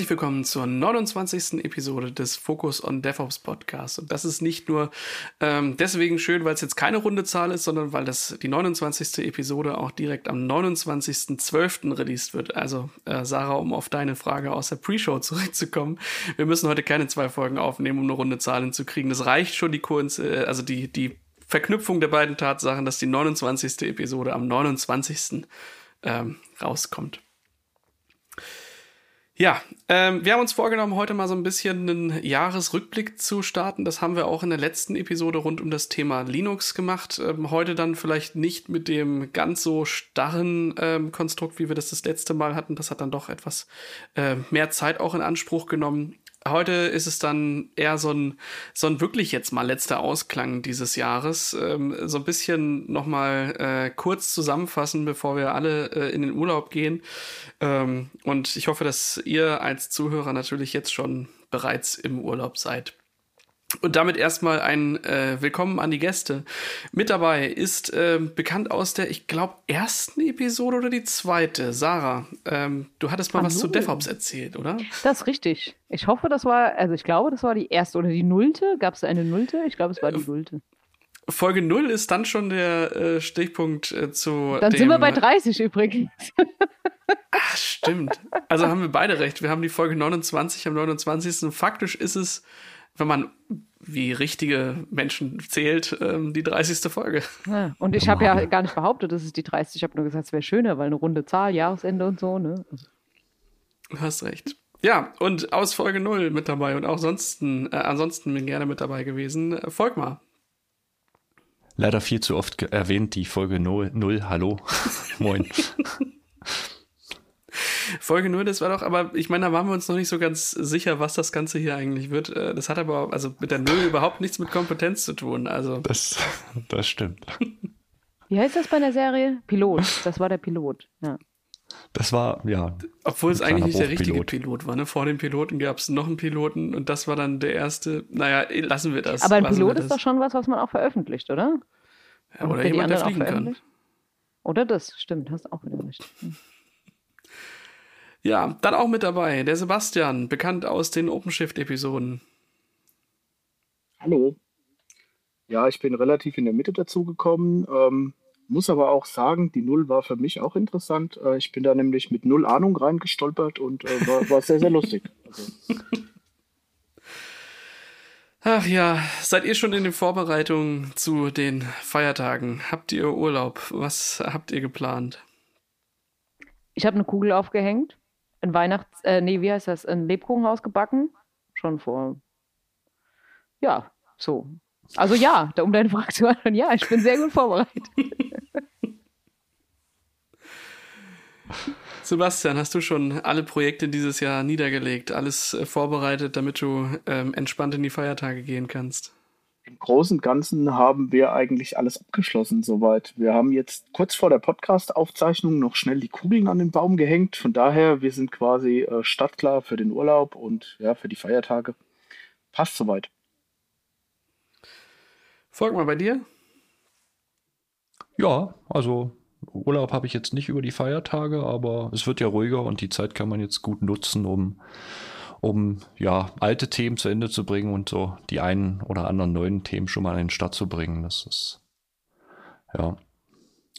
Herzlich willkommen zur 29. Episode des Focus on DevOps Podcasts. Und das ist nicht nur ähm, deswegen schön, weil es jetzt keine runde Zahl ist, sondern weil das die 29. Episode auch direkt am 29.12. released wird. Also äh, Sarah, um auf deine Frage aus der Pre-Show zurückzukommen. Wir müssen heute keine zwei Folgen aufnehmen, um eine runde Zahl hinzukriegen. Das reicht schon die Kurz, äh, also die, die Verknüpfung der beiden Tatsachen, dass die 29. Episode am 29. Ähm, rauskommt. Ja, ähm, wir haben uns vorgenommen, heute mal so ein bisschen einen Jahresrückblick zu starten. Das haben wir auch in der letzten Episode rund um das Thema Linux gemacht. Ähm, heute dann vielleicht nicht mit dem ganz so starren ähm, Konstrukt, wie wir das das letzte Mal hatten. Das hat dann doch etwas äh, mehr Zeit auch in Anspruch genommen. Heute ist es dann eher so ein, so ein wirklich jetzt mal letzter Ausklang dieses Jahres. Ähm, so ein bisschen nochmal äh, kurz zusammenfassen, bevor wir alle äh, in den Urlaub gehen. Ähm, und ich hoffe, dass ihr als Zuhörer natürlich jetzt schon bereits im Urlaub seid. Und damit erstmal ein äh, Willkommen an die Gäste. Mit dabei ist äh, bekannt aus der, ich glaube, ersten Episode oder die zweite. Sarah, ähm, du hattest mal Hallo. was zu DevOps erzählt, oder? Das ist richtig. Ich hoffe, das war, also ich glaube, das war die erste oder die nullte. Gab es eine nullte? Ich glaube, es war die nullte. Folge 0 ist dann schon der äh, Stichpunkt äh, zu. Dann sind wir bei 30 übrigens. Ach, stimmt. Also haben wir beide recht. Wir haben die Folge 29 am 29. Faktisch ist es wenn man wie richtige Menschen zählt, ähm, die 30. Folge. Ja, und ich habe ja gar nicht behauptet, dass es die 30. Ich habe nur gesagt, es wäre schöner, weil eine runde Zahl, Jahresende und so. Ne? Du hast recht. Ja, und aus Folge 0 mit dabei und auch ansonsten, äh, ansonsten bin gerne mit dabei gewesen. Äh, Volkmar. Leider viel zu oft erwähnt, die Folge 0. 0 Hallo. Moin. Folge 0, das war doch, aber ich meine, da waren wir uns noch nicht so ganz sicher, was das Ganze hier eigentlich wird. Äh, das hat aber also mit der Null überhaupt nichts mit Kompetenz zu tun. Also. Das, das stimmt. Wie heißt das bei der Serie? Pilot. Das war der Pilot, ja. Das war, ja. Obwohl es eigentlich nicht der richtige Pilot war. Ne? Vor dem Piloten gab es noch einen Piloten und das war dann der erste. Naja, lassen wir das. Aber ein Pilot ist doch schon was, was man auch veröffentlicht, oder? Ja, oder jemand, der fliegen kann. Oder das, stimmt, hast auch wieder recht. Ja, dann auch mit dabei der Sebastian, bekannt aus den OpenShift-Episoden. Hallo. Ja, ich bin relativ in der Mitte dazugekommen. Ähm, muss aber auch sagen, die Null war für mich auch interessant. Äh, ich bin da nämlich mit null Ahnung reingestolpert und äh, war, war, sehr, sehr lustig. Also. Ach ja, seid ihr schon in den Vorbereitungen zu den Feiertagen? Habt ihr Urlaub? Was habt ihr geplant? Ich habe eine Kugel aufgehängt ein Weihnachts-, äh, nee, wie heißt das, ein Lebkuchenhaus gebacken. Schon vor, ja, so. Also ja, um deine Frage zu beantworten, ja, ich bin sehr gut vorbereitet. Sebastian, hast du schon alle Projekte dieses Jahr niedergelegt, alles äh, vorbereitet, damit du ähm, entspannt in die Feiertage gehen kannst? Im Großen und Ganzen haben wir eigentlich alles abgeschlossen soweit. Wir haben jetzt kurz vor der Podcast-Aufzeichnung noch schnell die Kugeln an den Baum gehängt. Von daher, wir sind quasi äh, startklar für den Urlaub und ja, für die Feiertage. Passt soweit. Folg mal bei dir. Ja, also Urlaub habe ich jetzt nicht über die Feiertage, aber es wird ja ruhiger und die Zeit kann man jetzt gut nutzen, um um ja alte Themen zu Ende zu bringen und so die einen oder anderen neuen Themen schon mal in den Start zu bringen. Das ist ja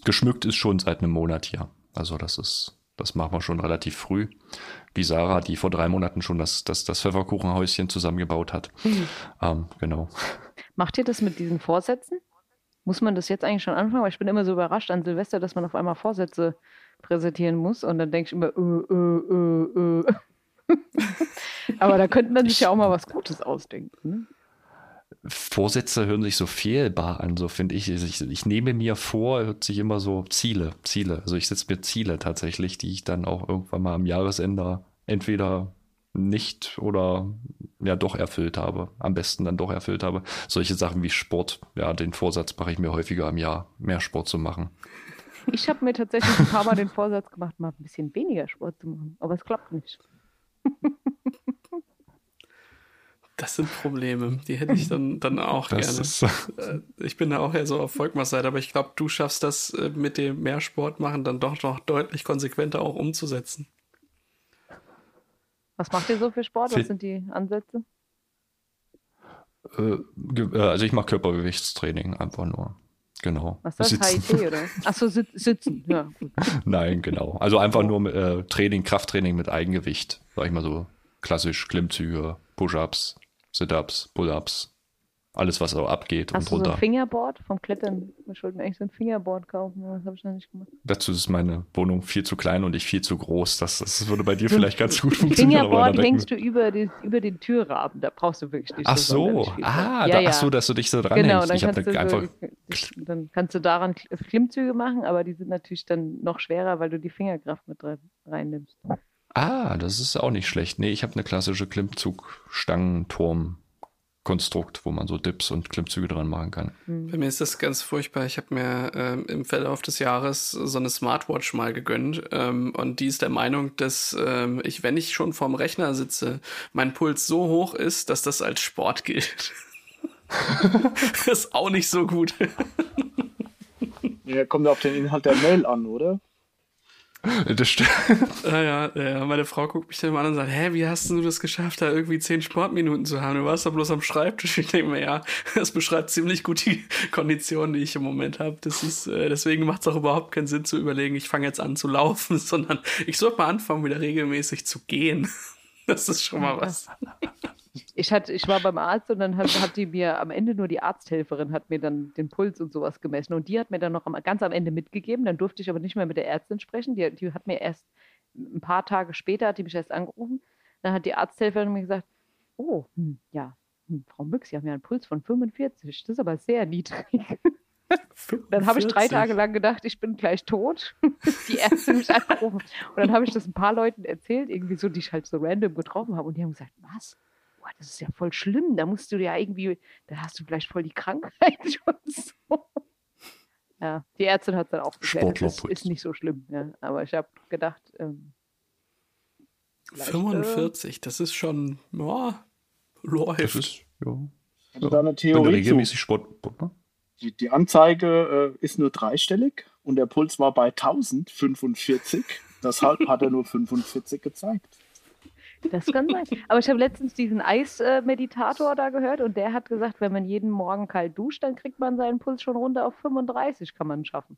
geschmückt ist schon seit einem Monat hier. Also das ist das machen wir schon relativ früh. Wie Sarah, die vor drei Monaten schon das, das, das Pfefferkuchenhäuschen zusammengebaut hat. Mhm. Ähm, genau. Macht ihr das mit diesen Vorsätzen? Muss man das jetzt eigentlich schon anfangen? Weil ich bin immer so überrascht an Silvester, dass man auf einmal Vorsätze präsentieren muss und dann denke ich immer, äh, äh, äh, äh. Aber da könnte man sich ja auch mal was Gutes ausdenken. Ne? Vorsätze hören sich so fehlbar an, so finde ich. ich. ich. nehme mir vor, hört sich immer so Ziele, Ziele. Also ich setze mir Ziele tatsächlich, die ich dann auch irgendwann mal am Jahresende entweder nicht oder ja doch erfüllt habe. Am besten dann doch erfüllt habe. Solche Sachen wie Sport. Ja, den Vorsatz mache ich mir häufiger im Jahr, mehr Sport zu machen. Ich habe mir tatsächlich ein paar Mal den Vorsatz gemacht, mal ein bisschen weniger Sport zu machen. Aber es klappt nicht. Das sind Probleme, die hätte ich dann, dann auch das gerne. Äh, ich bin da auch eher so auf Volkmars Seite, aber ich glaube, du schaffst das äh, mit dem mehr Sport machen dann doch noch deutlich konsequenter auch umzusetzen. Was macht ihr so für Sport? Was sind die Ansätze? Äh, also ich mache Körpergewichtstraining einfach nur. Genau. Was ist das? HIT oder? Achso, sit sitzen. Ja, gut. Nein, genau. Also einfach nur äh, Training, Krafttraining mit Eigengewicht. Sag ich mal so klassisch Klimmzüge, Push-Ups, Sit-Ups, Pull-Ups, alles, was so abgeht Hast und runter. So ein Fingerboard vom Klettern? Ich wollte mir eigentlich so ein Fingerboard kaufen, aber das habe ich noch nicht gemacht. Dazu ist meine Wohnung viel zu klein und ich viel zu groß. Das, das würde bei dir vielleicht ganz gut funktionieren. Fingerboard hängst du über, die, über den Türrahmen. Da brauchst du wirklich nicht Ach so, ah, ja, da, ja. ach so, dass du dich so dran genau, hängst. Dann, kannst du einfach so, dann kannst du daran Klimmzüge machen, aber die sind natürlich dann noch schwerer, weil du die Fingerkraft mit reinnimmst. Ah, das ist auch nicht schlecht. Nee, ich habe eine klassische Klimmzug-Stangenturm Konstrukt, wo man so Dips und Klimmzüge dran machen kann. Hm. Bei mir ist das ganz furchtbar. Ich habe mir ähm, im Verlauf des Jahres so eine Smartwatch mal gegönnt ähm, und die ist der Meinung, dass ähm, ich, wenn ich schon vorm Rechner sitze, mein Puls so hoch ist, dass das als Sport gilt. das ist auch nicht so gut. ja, kommt auf den Inhalt der Mail an, oder? Das stimmt. Ja, ja, ja, meine Frau guckt mich dann mal an und sagt, hä, wie hast du das geschafft, da irgendwie zehn Sportminuten zu haben? Du warst doch bloß am Schreibtisch. Ich denke mir, ja, das beschreibt ziemlich gut die Konditionen, die ich im Moment habe. Das ist, äh, deswegen macht es auch überhaupt keinen Sinn zu überlegen, ich fange jetzt an zu laufen, sondern ich sollte mal anfangen, wieder regelmäßig zu gehen. Das ist schon mal was. Ich, hatte, ich war beim Arzt und dann hat, hat die mir am Ende nur die Arzthelferin hat mir dann den Puls und sowas gemessen. Und die hat mir dann noch am, ganz am Ende mitgegeben. Dann durfte ich aber nicht mehr mit der Ärztin sprechen. Die, die hat mir erst ein paar Tage später, hat die mich erst angerufen. Dann hat die Arzthelferin mir gesagt, oh, hm, ja, hm, Frau Müx, Sie haben ja einen Puls von 45. Das ist aber sehr niedrig. Dann habe ich drei Tage lang gedacht, ich bin gleich tot, die Ärzte mich angerufen. Und dann habe ich das ein paar Leuten erzählt, irgendwie so, die ich halt so random getroffen habe. Und die haben gesagt, was? Boah, das ist ja voll schlimm, da musst du ja irgendwie, da hast du vielleicht voll die Krankheit und so. Ja, die Ärztin hat dann auch gesagt, das ist nicht so schlimm. Ja. Aber ich habe gedacht, ähm, 45, äh, das ist schon, ja, läuft. Das ist, ja. Also da eine Theorie Wenn regelmäßig Sport, ne? die, die Anzeige äh, ist nur dreistellig und der Puls war bei 1045. Deshalb hat er nur 45 gezeigt. Das kann sein. Aber ich habe letztens diesen Eismeditator da gehört und der hat gesagt, wenn man jeden Morgen kalt duscht, dann kriegt man seinen Puls schon runter auf 35, kann man schaffen.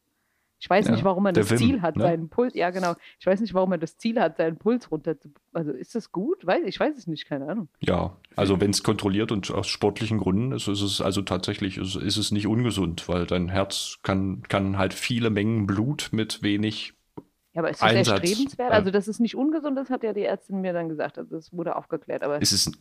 Ich weiß ja, nicht, warum man das Wim, Ziel hat, ne? seinen Puls, ja genau, ich weiß nicht, warum man das Ziel hat, seinen Puls runter zu, also ist das gut? Weiß, ich weiß es nicht, keine Ahnung. Ja, also wenn es kontrolliert und aus sportlichen Gründen ist, ist es also tatsächlich, ist, ist es nicht ungesund, weil dein Herz kann, kann halt viele Mengen Blut mit wenig ja, aber ist das Einsatz, erstrebenswert? also, dass es nicht ungesund ist, hat ja die Ärztin mir dann gesagt. Also, das wurde aufgeklärt. Aber es ist,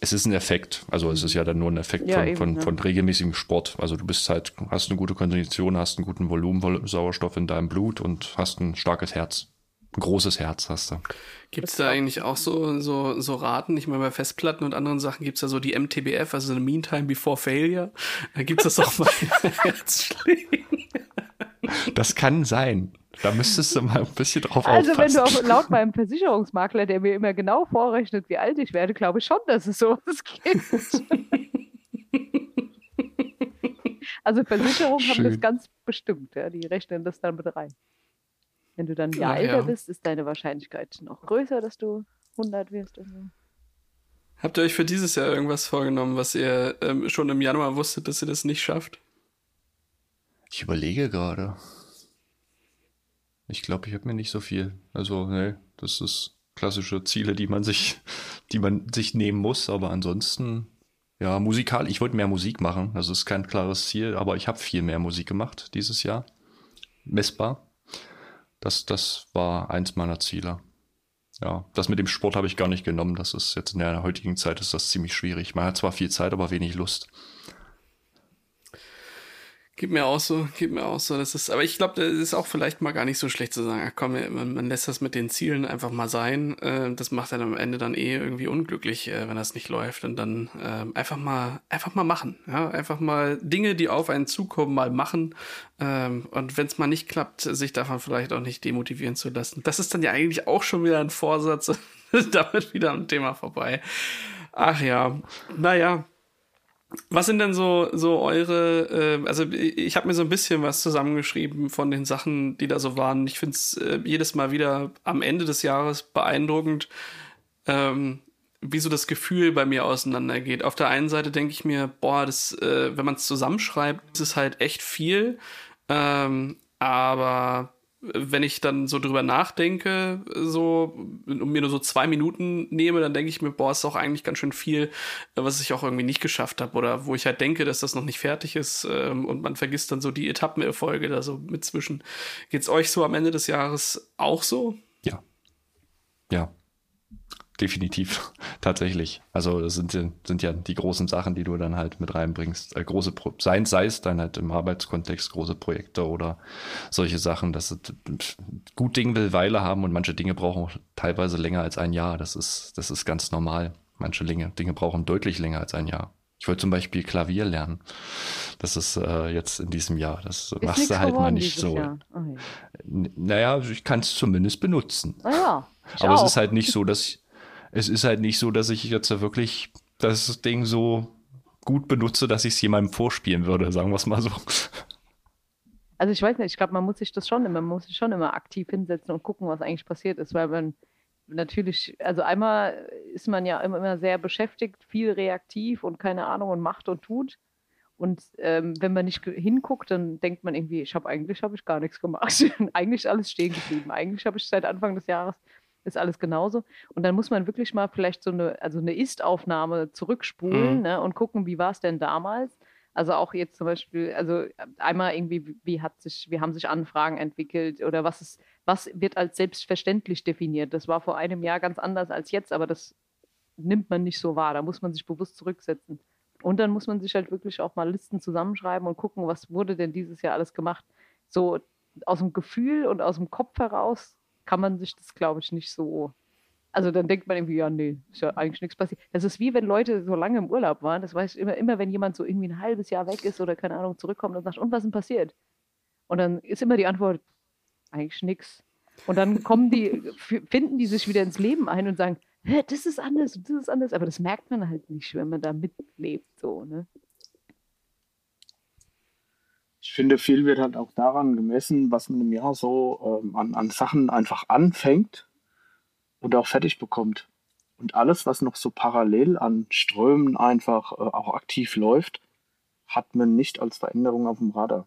es ist ein Effekt. Also, es ist ja dann nur ein Effekt ja, von, eben, von, ja. von, regelmäßigem Sport. Also, du bist halt, hast eine gute Kondition, hast einen guten Volumen Sauerstoff in deinem Blut und hast ein starkes Herz. Ein großes Herz hast du. Gibt es da eigentlich auch so, so, so Raten? Ich meine, bei Festplatten und anderen Sachen gibt es ja so die MTBF, also eine Meantime Before Failure. Da gibt es das auch bei Herzschlägen. Das kann sein. Da müsstest du mal ein bisschen drauf also aufpassen. Also wenn du auch laut meinem Versicherungsmakler, der mir immer genau vorrechnet, wie alt ich werde, glaube ich schon, dass es sowas gibt. also Versicherungen haben das ganz bestimmt, ja, die rechnen das dann mit rein. Wenn du dann ein Jahr älter ja. bist, ist deine Wahrscheinlichkeit noch größer, dass du 100 wirst. So. Habt ihr euch für dieses Jahr irgendwas vorgenommen, was ihr ähm, schon im Januar wusstet, dass ihr das nicht schafft? Ich überlege gerade. Ich glaube, ich habe mir nicht so viel. Also, ne, das ist klassische Ziele, die man sich, die man sich nehmen muss. Aber ansonsten, ja, musikal. Ich wollte mehr Musik machen. Das ist kein klares Ziel, aber ich habe viel mehr Musik gemacht dieses Jahr. Messbar. Das, das war eins meiner Ziele. Ja, das mit dem Sport habe ich gar nicht genommen. Das ist jetzt in der heutigen Zeit ist das ziemlich schwierig. Man hat zwar viel Zeit, aber wenig Lust. Gib mir auch so, gib mir auch so. Das ist, aber ich glaube, das ist auch vielleicht mal gar nicht so schlecht zu sagen, ach komm, man, man lässt das mit den Zielen einfach mal sein. Äh, das macht dann am Ende dann eh irgendwie unglücklich, äh, wenn das nicht läuft. Und dann äh, einfach mal, einfach mal machen. Ja, einfach mal Dinge, die auf einen zukommen, mal machen. Ähm, und wenn es mal nicht klappt, sich davon vielleicht auch nicht demotivieren zu lassen. Das ist dann ja eigentlich auch schon wieder ein Vorsatz. damit wieder am Thema vorbei. Ach ja, naja. Was sind denn so, so eure, äh, also ich habe mir so ein bisschen was zusammengeschrieben von den Sachen, die da so waren. Ich finde es äh, jedes Mal wieder am Ende des Jahres beeindruckend, ähm, wie so das Gefühl bei mir auseinandergeht. Auf der einen Seite denke ich mir, boah, das, äh, wenn man es zusammenschreibt, ist es halt echt viel. Ähm, aber wenn ich dann so drüber nachdenke, so und mir nur so zwei Minuten nehme, dann denke ich mir, boah, ist auch eigentlich ganz schön viel, was ich auch irgendwie nicht geschafft habe oder wo ich halt denke, dass das noch nicht fertig ist ähm, und man vergisst dann so die Etappenerfolge da so mitzwischen. Geht's euch so am Ende des Jahres auch so? Ja. Ja definitiv, tatsächlich. Also das sind, sind ja die großen Sachen, die du dann halt mit reinbringst. Äh, große Pro sei, sei es dann halt im Arbeitskontext große Projekte oder solche Sachen. Das ist, gut Ding will Weile haben und manche Dinge brauchen teilweise länger als ein Jahr. Das ist, das ist ganz normal. Manche Dinge, Dinge brauchen deutlich länger als ein Jahr. Ich wollte zum Beispiel Klavier lernen. Das ist äh, jetzt in diesem Jahr. Das ist machst du halt mal nicht so. Okay. Oh naja, ich kann es zumindest benutzen. Ah ja, Aber auch. es ist halt nicht so, dass ich, es ist halt nicht so, dass ich jetzt wirklich das Ding so gut benutze, dass ich es jemandem vorspielen würde, sagen wir es mal so. Also ich weiß nicht, ich glaube, man muss sich das schon immer, man muss sich schon immer aktiv hinsetzen und gucken, was eigentlich passiert ist, weil man natürlich, also einmal ist man ja immer sehr beschäftigt, viel reaktiv und keine Ahnung und macht und tut. Und ähm, wenn man nicht hinguckt, dann denkt man irgendwie, ich habe eigentlich habe ich gar nichts gemacht. eigentlich alles stehen geblieben. Eigentlich habe ich seit Anfang des Jahres ist alles genauso. Und dann muss man wirklich mal vielleicht so eine, also eine Ist-Aufnahme zurückspulen mhm. ne, und gucken, wie war es denn damals. Also auch jetzt zum Beispiel, also einmal irgendwie, wie hat sich, wie haben sich Anfragen entwickelt oder was ist, was wird als selbstverständlich definiert? Das war vor einem Jahr ganz anders als jetzt, aber das nimmt man nicht so wahr. Da muss man sich bewusst zurücksetzen. Und dann muss man sich halt wirklich auch mal Listen zusammenschreiben und gucken, was wurde denn dieses Jahr alles gemacht. So aus dem Gefühl und aus dem Kopf heraus kann man sich das, glaube ich, nicht so. Also dann denkt man irgendwie, ja, nee, ist ja eigentlich nichts passiert. Das ist wie wenn Leute so lange im Urlaub waren. Das weiß ich immer, immer, wenn jemand so irgendwie ein halbes Jahr weg ist oder keine Ahnung, zurückkommt und sagt, und was ist denn passiert? Und dann ist immer die Antwort, eigentlich nichts. Und dann kommen die, finden die sich wieder ins Leben ein und sagen, das ist anders das ist anders. Aber das merkt man halt nicht, wenn man da mitlebt, so, ne? Ich finde, viel wird halt auch daran gemessen, was man im Jahr so ähm, an, an Sachen einfach anfängt und auch fertig bekommt. Und alles, was noch so parallel an Strömen einfach äh, auch aktiv läuft, hat man nicht als Veränderung auf dem Radar.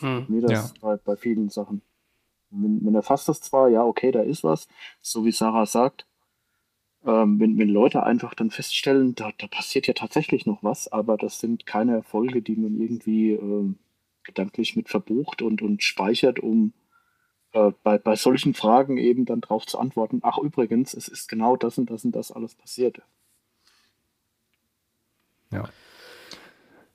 Hm, Mir das ja. bei, bei vielen Sachen. Man, man erfasst das zwar, ja, okay, da ist was, so wie Sarah sagt, ähm, wenn, wenn Leute einfach dann feststellen, da, da passiert ja tatsächlich noch was, aber das sind keine Erfolge, die man irgendwie äh, gedanklich mit verbucht und, und speichert, um äh, bei, bei solchen Fragen eben dann drauf zu antworten, ach übrigens, es ist genau das und das und das alles passiert. Ja.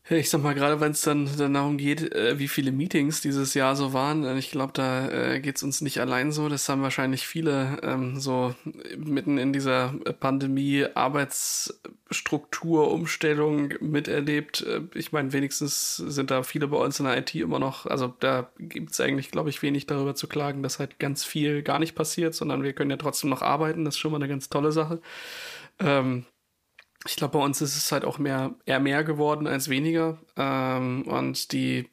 Ich sag mal, gerade wenn es dann, dann darum geht, äh, wie viele Meetings dieses Jahr so waren, äh, ich glaube, da äh, geht es uns nicht allein so. Das haben wahrscheinlich viele ähm, so mitten in dieser Pandemie Arbeitsstruktur, Umstellung miterlebt. Äh, ich meine, wenigstens sind da viele bei uns in der IT immer noch, also da gibt es eigentlich, glaube ich, wenig darüber zu klagen, dass halt ganz viel gar nicht passiert, sondern wir können ja trotzdem noch arbeiten. Das ist schon mal eine ganz tolle Sache. Ähm, ich glaube, bei uns ist es halt auch mehr, eher mehr geworden als weniger. Ähm, und die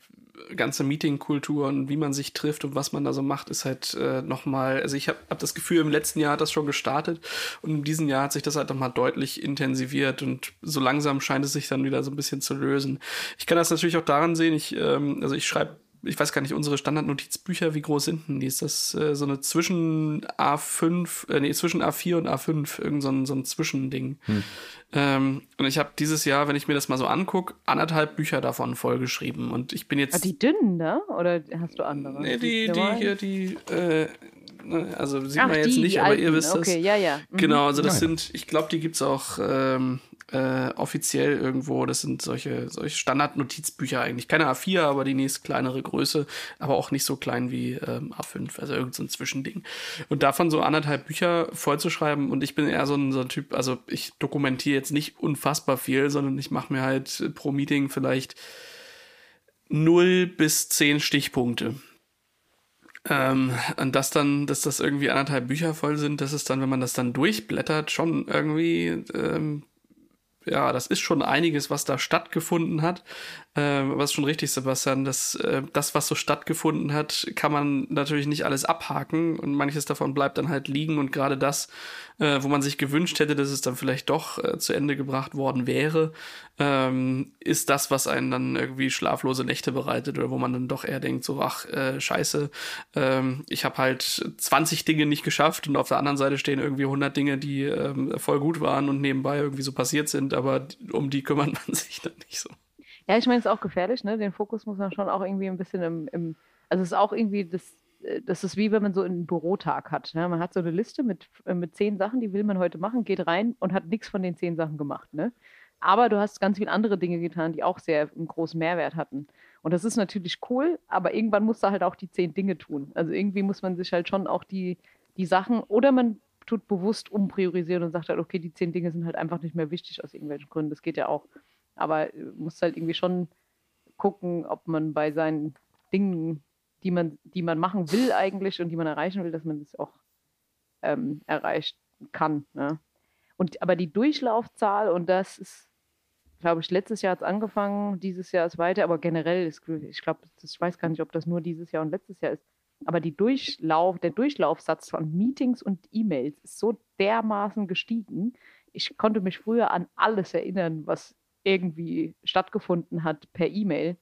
ganze Meetingkultur und wie man sich trifft und was man da so macht, ist halt äh, nochmal, also ich habe hab das Gefühl, im letzten Jahr hat das schon gestartet und in diesem Jahr hat sich das halt nochmal deutlich intensiviert und so langsam scheint es sich dann wieder so ein bisschen zu lösen. Ich kann das natürlich auch daran sehen, ich, ähm, also ich schreibe ich weiß gar nicht, unsere Standardnotizbücher, wie groß sind denn die? Ist das äh, so eine zwischen A5, äh, nee, zwischen A4 und A5, irgend so ein, so ein Zwischending. Hm. Ähm, und ich habe dieses Jahr, wenn ich mir das mal so angucke, anderthalb Bücher davon vollgeschrieben. Und ich bin jetzt. Ah, die dünnen, ne? Oder hast du andere? Nee, die, die hier, die, äh, ne, also sieht Ach, man jetzt die, nicht, die aber alten. ihr wisst okay, das. Ja, ja. Mhm. Genau, also das ja, sind, ich glaube, die gibt's auch ähm, äh, offiziell irgendwo. Das sind solche, solche Standard-Notizbücher eigentlich. Keine A4, aber die nächst kleinere Größe, aber auch nicht so klein wie ähm, A5, also irgend so Zwischending. Und davon so anderthalb Bücher vollzuschreiben und ich bin eher so ein, so ein Typ, also ich dokumentiere jetzt nicht unfassbar viel, sondern ich mache mir halt pro Meeting vielleicht null bis zehn Stichpunkte. Ähm, und das dann, dass das irgendwie anderthalb Bücher voll sind, das ist dann, wenn man das dann durchblättert, schon irgendwie ähm, ja, das ist schon einiges, was da stattgefunden hat. Ähm, aber schon richtig, Sebastian, dass äh, das, was so stattgefunden hat, kann man natürlich nicht alles abhaken und manches davon bleibt dann halt liegen und gerade das, äh, wo man sich gewünscht hätte, dass es dann vielleicht doch äh, zu Ende gebracht worden wäre, ähm, ist das, was einen dann irgendwie schlaflose Nächte bereitet oder wo man dann doch eher denkt, so, ach, äh, scheiße, ähm, ich habe halt 20 Dinge nicht geschafft und auf der anderen Seite stehen irgendwie 100 Dinge, die ähm, voll gut waren und nebenbei irgendwie so passiert sind, aber um die kümmert man sich dann nicht so. Ja, ich meine, es ist auch gefährlich, ne? Den Fokus muss man schon auch irgendwie ein bisschen im, im also es ist auch irgendwie das, äh, das ist wie wenn man so einen Bürotag hat. Ne? Man hat so eine Liste mit, äh, mit zehn Sachen, die will man heute machen, geht rein und hat nichts von den zehn Sachen gemacht. Ne? Aber du hast ganz viele andere Dinge getan, die auch sehr einen großen Mehrwert hatten. Und das ist natürlich cool, aber irgendwann musst du halt auch die zehn Dinge tun. Also irgendwie muss man sich halt schon auch die, die Sachen, oder man tut bewusst umpriorisieren und sagt halt, okay, die zehn Dinge sind halt einfach nicht mehr wichtig aus irgendwelchen Gründen. Das geht ja auch. Aber äh, muss halt irgendwie schon gucken, ob man bei seinen Dingen, die man, die man machen will eigentlich und die man erreichen will, dass man das auch ähm, erreichen kann. Ne? Und aber die Durchlaufzahl, und das ist, glaube ich, letztes Jahr hat es angefangen, dieses Jahr ist weiter, aber generell ist, ich glaube, ich weiß gar nicht, ob das nur dieses Jahr und letztes Jahr ist, aber die Durchlauf, der Durchlaufsatz von Meetings und E-Mails ist so dermaßen gestiegen. Ich konnte mich früher an alles erinnern, was irgendwie stattgefunden hat per E-Mail.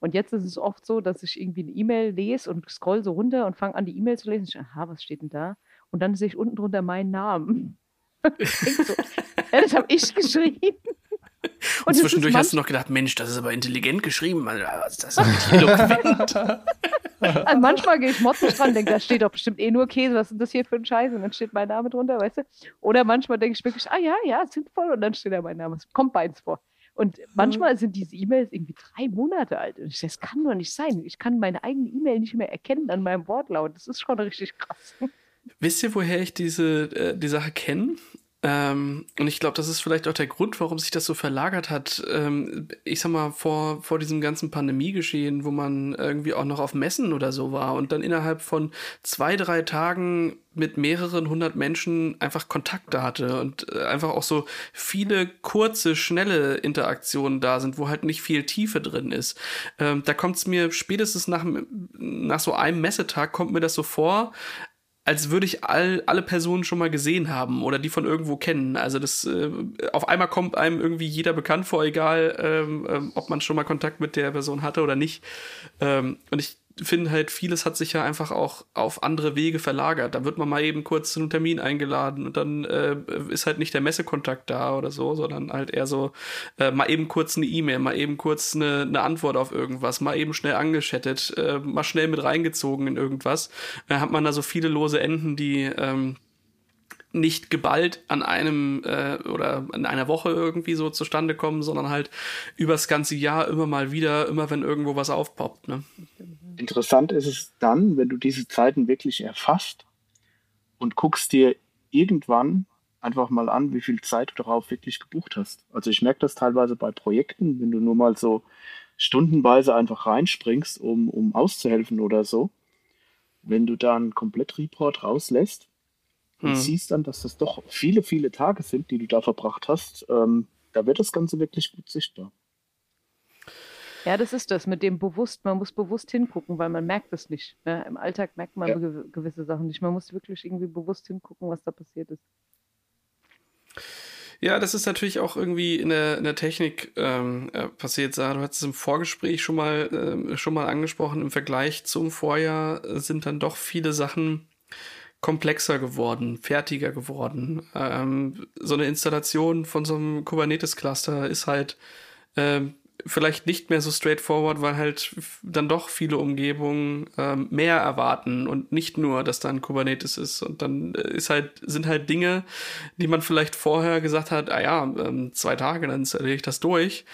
Und jetzt ist es oft so, dass ich irgendwie eine E-Mail lese und scroll so runter und fange an, die E-Mail zu lesen. Ich, aha, was steht denn da? Und dann sehe ich unten drunter meinen Namen. so, ja, das habe ich geschrieben. Und, und zwischendurch hast du noch gedacht, Mensch, das ist aber intelligent geschrieben. Das ist eloquent. also manchmal gehe ich motzig dran und denke, da steht doch bestimmt eh nur Käse, was ist das hier für ein Scheiß? Und dann steht mein Name drunter, weißt du? Oder manchmal denke ich wirklich, ah ja, ja, sinnvoll. Und dann steht da mein Name. Es kommt beides vor. Und manchmal sind diese E-Mails irgendwie drei Monate alt. Und ich, das kann doch nicht sein. Ich kann meine eigene E-Mail nicht mehr erkennen an meinem Wortlaut. Das ist schon richtig krass. Wisst ihr, woher ich diese äh, die Sache kenne? Ähm, und ich glaube, das ist vielleicht auch der Grund, warum sich das so verlagert hat. Ähm, ich sag mal, vor, vor diesem ganzen Pandemiegeschehen, wo man irgendwie auch noch auf Messen oder so war und dann innerhalb von zwei, drei Tagen mit mehreren hundert Menschen einfach Kontakte hatte und äh, einfach auch so viele kurze, schnelle Interaktionen da sind, wo halt nicht viel Tiefe drin ist. Ähm, da kommt es mir spätestens nach, nach so einem Messetag, kommt mir das so vor, als würde ich all, alle Personen schon mal gesehen haben oder die von irgendwo kennen. Also das äh, auf einmal kommt einem irgendwie jeder bekannt vor, egal ähm, ähm, ob man schon mal Kontakt mit der Person hatte oder nicht. Ähm, und ich finde halt, vieles hat sich ja einfach auch auf andere Wege verlagert. Da wird man mal eben kurz zu einem Termin eingeladen und dann äh, ist halt nicht der Messekontakt da oder so, sondern halt eher so äh, mal eben kurz eine E-Mail, mal eben kurz eine, eine Antwort auf irgendwas, mal eben schnell angeschattet, äh, mal schnell mit reingezogen in irgendwas. Da hat man da so viele lose Enden, die ähm, nicht geballt an einem äh, oder in einer Woche irgendwie so zustande kommen, sondern halt übers ganze Jahr immer mal wieder, immer wenn irgendwo was aufpoppt. Ne? Interessant ist es dann, wenn du diese Zeiten wirklich erfasst und guckst dir irgendwann einfach mal an, wie viel Zeit du darauf wirklich gebucht hast. Also ich merke das teilweise bei Projekten, wenn du nur mal so stundenweise einfach reinspringst, um, um auszuhelfen oder so. Wenn du da einen Komplett-Report rauslässt und hm. siehst dann, dass das doch viele, viele Tage sind, die du da verbracht hast, ähm, da wird das Ganze wirklich gut sichtbar. Ja, das ist das mit dem bewusst, man muss bewusst hingucken, weil man merkt es nicht. Ne? Im Alltag merkt man ja. gewisse Sachen nicht. Man muss wirklich irgendwie bewusst hingucken, was da passiert ist. Ja, das ist natürlich auch irgendwie in der, in der Technik ähm, äh, passiert. Sarah, du hast es im Vorgespräch schon mal, äh, schon mal angesprochen. Im Vergleich zum Vorjahr sind dann doch viele Sachen komplexer geworden, fertiger geworden. Ähm, so eine Installation von so einem Kubernetes-Cluster ist halt ähm, vielleicht nicht mehr so straightforward, weil halt dann doch viele Umgebungen ähm, mehr erwarten und nicht nur, dass da ein Kubernetes ist. Und dann äh, ist halt, sind halt Dinge, die man vielleicht vorher gesagt hat, ah ja, ähm, zwei Tage, dann installiere ich das durch,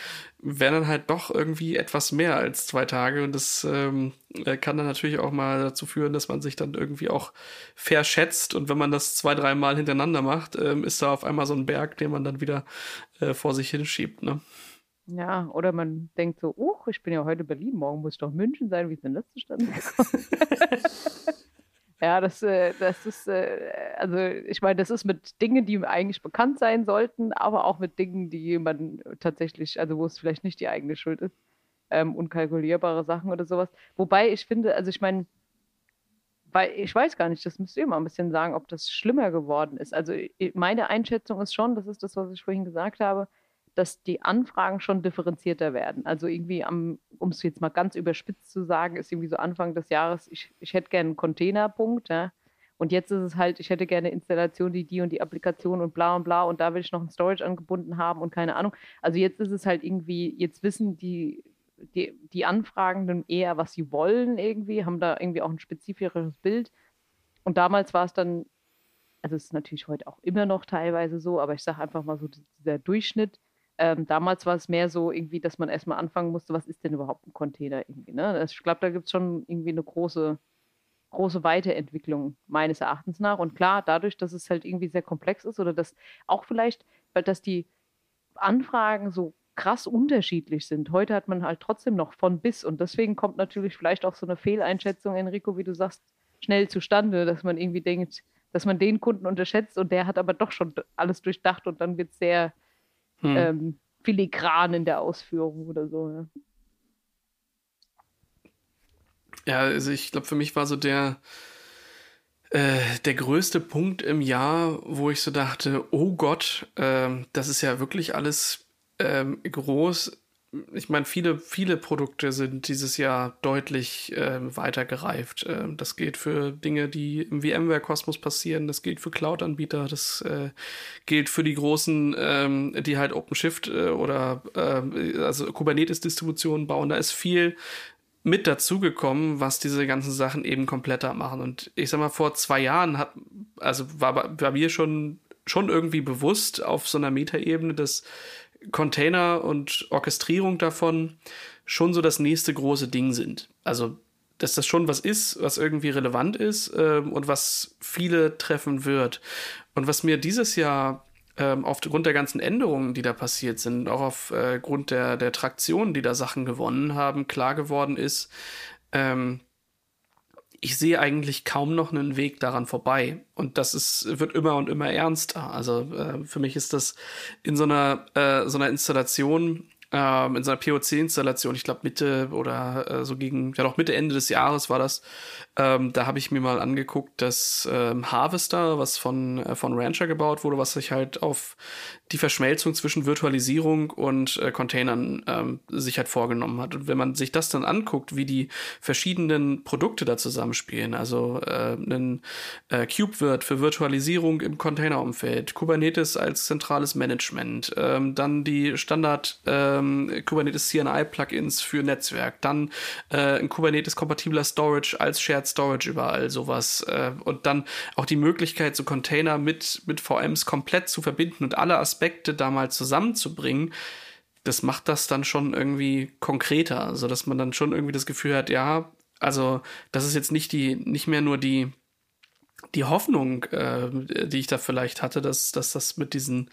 wären dann halt doch irgendwie etwas mehr als zwei Tage. Und das ähm, äh, kann dann natürlich auch mal dazu führen, dass man sich dann irgendwie auch verschätzt. Und wenn man das zwei, dreimal hintereinander macht, ähm, ist da auf einmal so ein Berg, den man dann wieder äh, vor sich hinschiebt. Ne? Ja, oder man denkt so, oh, ich bin ja heute Berlin, morgen muss ich doch München sein, wie es denn das zustande gekommen? Ja, das, äh, das ist, äh, also ich meine, das ist mit Dingen, die eigentlich bekannt sein sollten, aber auch mit Dingen, die man tatsächlich, also wo es vielleicht nicht die eigene Schuld ist, ähm, unkalkulierbare Sachen oder sowas. Wobei ich finde, also ich meine, weil ich weiß gar nicht, das müsst ihr mal ein bisschen sagen, ob das schlimmer geworden ist. Also meine Einschätzung ist schon, das ist das, was ich vorhin gesagt habe, dass die Anfragen schon differenzierter werden. Also irgendwie um es jetzt mal ganz überspitzt zu sagen, ist irgendwie so Anfang des Jahres, ich, ich hätte gerne einen Containerpunkt, ja. Und jetzt ist es halt, ich hätte gerne eine Installation, die die und die Applikation und bla und bla und da will ich noch ein Storage angebunden haben und keine Ahnung. Also jetzt ist es halt irgendwie, jetzt wissen die, die, die Anfragenden eher, was sie wollen irgendwie, haben da irgendwie auch ein spezifischeres Bild. Und damals war es dann, also es ist natürlich heute auch immer noch teilweise so, aber ich sage einfach mal so, dieser Durchschnitt ähm, damals war es mehr so irgendwie, dass man erstmal anfangen musste, was ist denn überhaupt ein Container irgendwie. Ne? Ich glaube, da gibt es schon irgendwie eine große, große Weiterentwicklung meines Erachtens nach. Und klar, dadurch, dass es halt irgendwie sehr komplex ist oder dass auch vielleicht, weil dass die Anfragen so krass unterschiedlich sind. Heute hat man halt trotzdem noch von bis und deswegen kommt natürlich vielleicht auch so eine Fehleinschätzung, Enrico, wie du sagst, schnell zustande, dass man irgendwie denkt, dass man den Kunden unterschätzt und der hat aber doch schon alles durchdacht und dann wird es sehr hm. ähm, filigran in der Ausführung oder so. Ja, ja also ich glaube, für mich war so der, äh, der größte Punkt im Jahr, wo ich so dachte, oh Gott, äh, das ist ja wirklich alles äh, groß ich meine, viele, viele Produkte sind dieses Jahr deutlich äh, weiter gereift. Äh, das gilt für Dinge, die im VMware-Kosmos passieren, das gilt für Cloud-Anbieter, das äh, gilt für die großen, ähm, die halt OpenShift äh, oder äh, also Kubernetes-Distributionen bauen. Da ist viel mit dazugekommen, was diese ganzen Sachen eben kompletter machen. Und ich sag mal, vor zwei Jahren hat, also war, war mir schon, schon irgendwie bewusst auf so einer Metaebene, dass Container und Orchestrierung davon schon so das nächste große Ding sind. Also, dass das schon was ist, was irgendwie relevant ist ähm, und was viele treffen wird. Und was mir dieses Jahr ähm, aufgrund der ganzen Änderungen, die da passiert sind, auch aufgrund äh, der, der Traktion, die da Sachen gewonnen haben, klar geworden ist, ähm, ich sehe eigentlich kaum noch einen Weg daran vorbei. Und das ist, wird immer und immer ernster. Also äh, für mich ist das in so einer, äh, so einer Installation ähm, in seiner POC-Installation, ich glaube Mitte oder äh, so gegen, ja doch Mitte, Ende des Jahres war das, ähm, da habe ich mir mal angeguckt, dass ähm, Harvester, was von, äh, von Rancher gebaut wurde, was sich halt auf die Verschmelzung zwischen Virtualisierung und äh, Containern ähm, sich halt vorgenommen hat. Und wenn man sich das dann anguckt, wie die verschiedenen Produkte da zusammenspielen, also äh, ein äh, KubeVirt für Virtualisierung im Containerumfeld, Kubernetes als zentrales Management, ähm, dann die Standard ähm, Kubernetes CNI Plugins für Netzwerk, dann äh, ein Kubernetes-kompatibler Storage als Shared Storage überall, sowas. Äh, und dann auch die Möglichkeit, so Container mit, mit VMs komplett zu verbinden und alle Aspekte da mal zusammenzubringen, das macht das dann schon irgendwie konkreter, so dass man dann schon irgendwie das Gefühl hat, ja, also das ist jetzt nicht die, nicht mehr nur die die Hoffnung, äh, die ich da vielleicht hatte, dass, dass das mit diesen,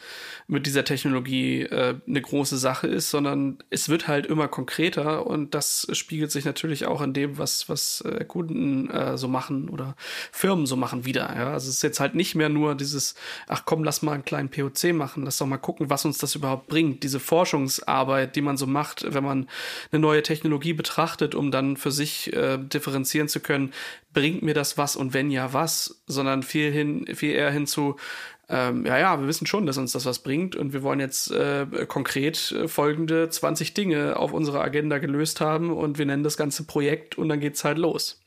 mit dieser Technologie äh, eine große Sache ist, sondern es wird halt immer konkreter und das spiegelt sich natürlich auch in dem, was, was äh, Kunden äh, so machen oder Firmen so machen wieder. Ja? Also es ist jetzt halt nicht mehr nur dieses, ach komm, lass mal einen kleinen POC machen, lass doch mal gucken, was uns das überhaupt bringt. Diese Forschungsarbeit, die man so macht, wenn man eine neue Technologie betrachtet, um dann für sich äh, differenzieren zu können, bringt mir das was und wenn ja, was, sondern viel hin, viel eher hinzu, ähm, ja, ja, wir wissen schon, dass uns das was bringt und wir wollen jetzt äh, konkret äh, folgende 20 Dinge auf unserer Agenda gelöst haben und wir nennen das ganze Projekt und dann geht's halt los.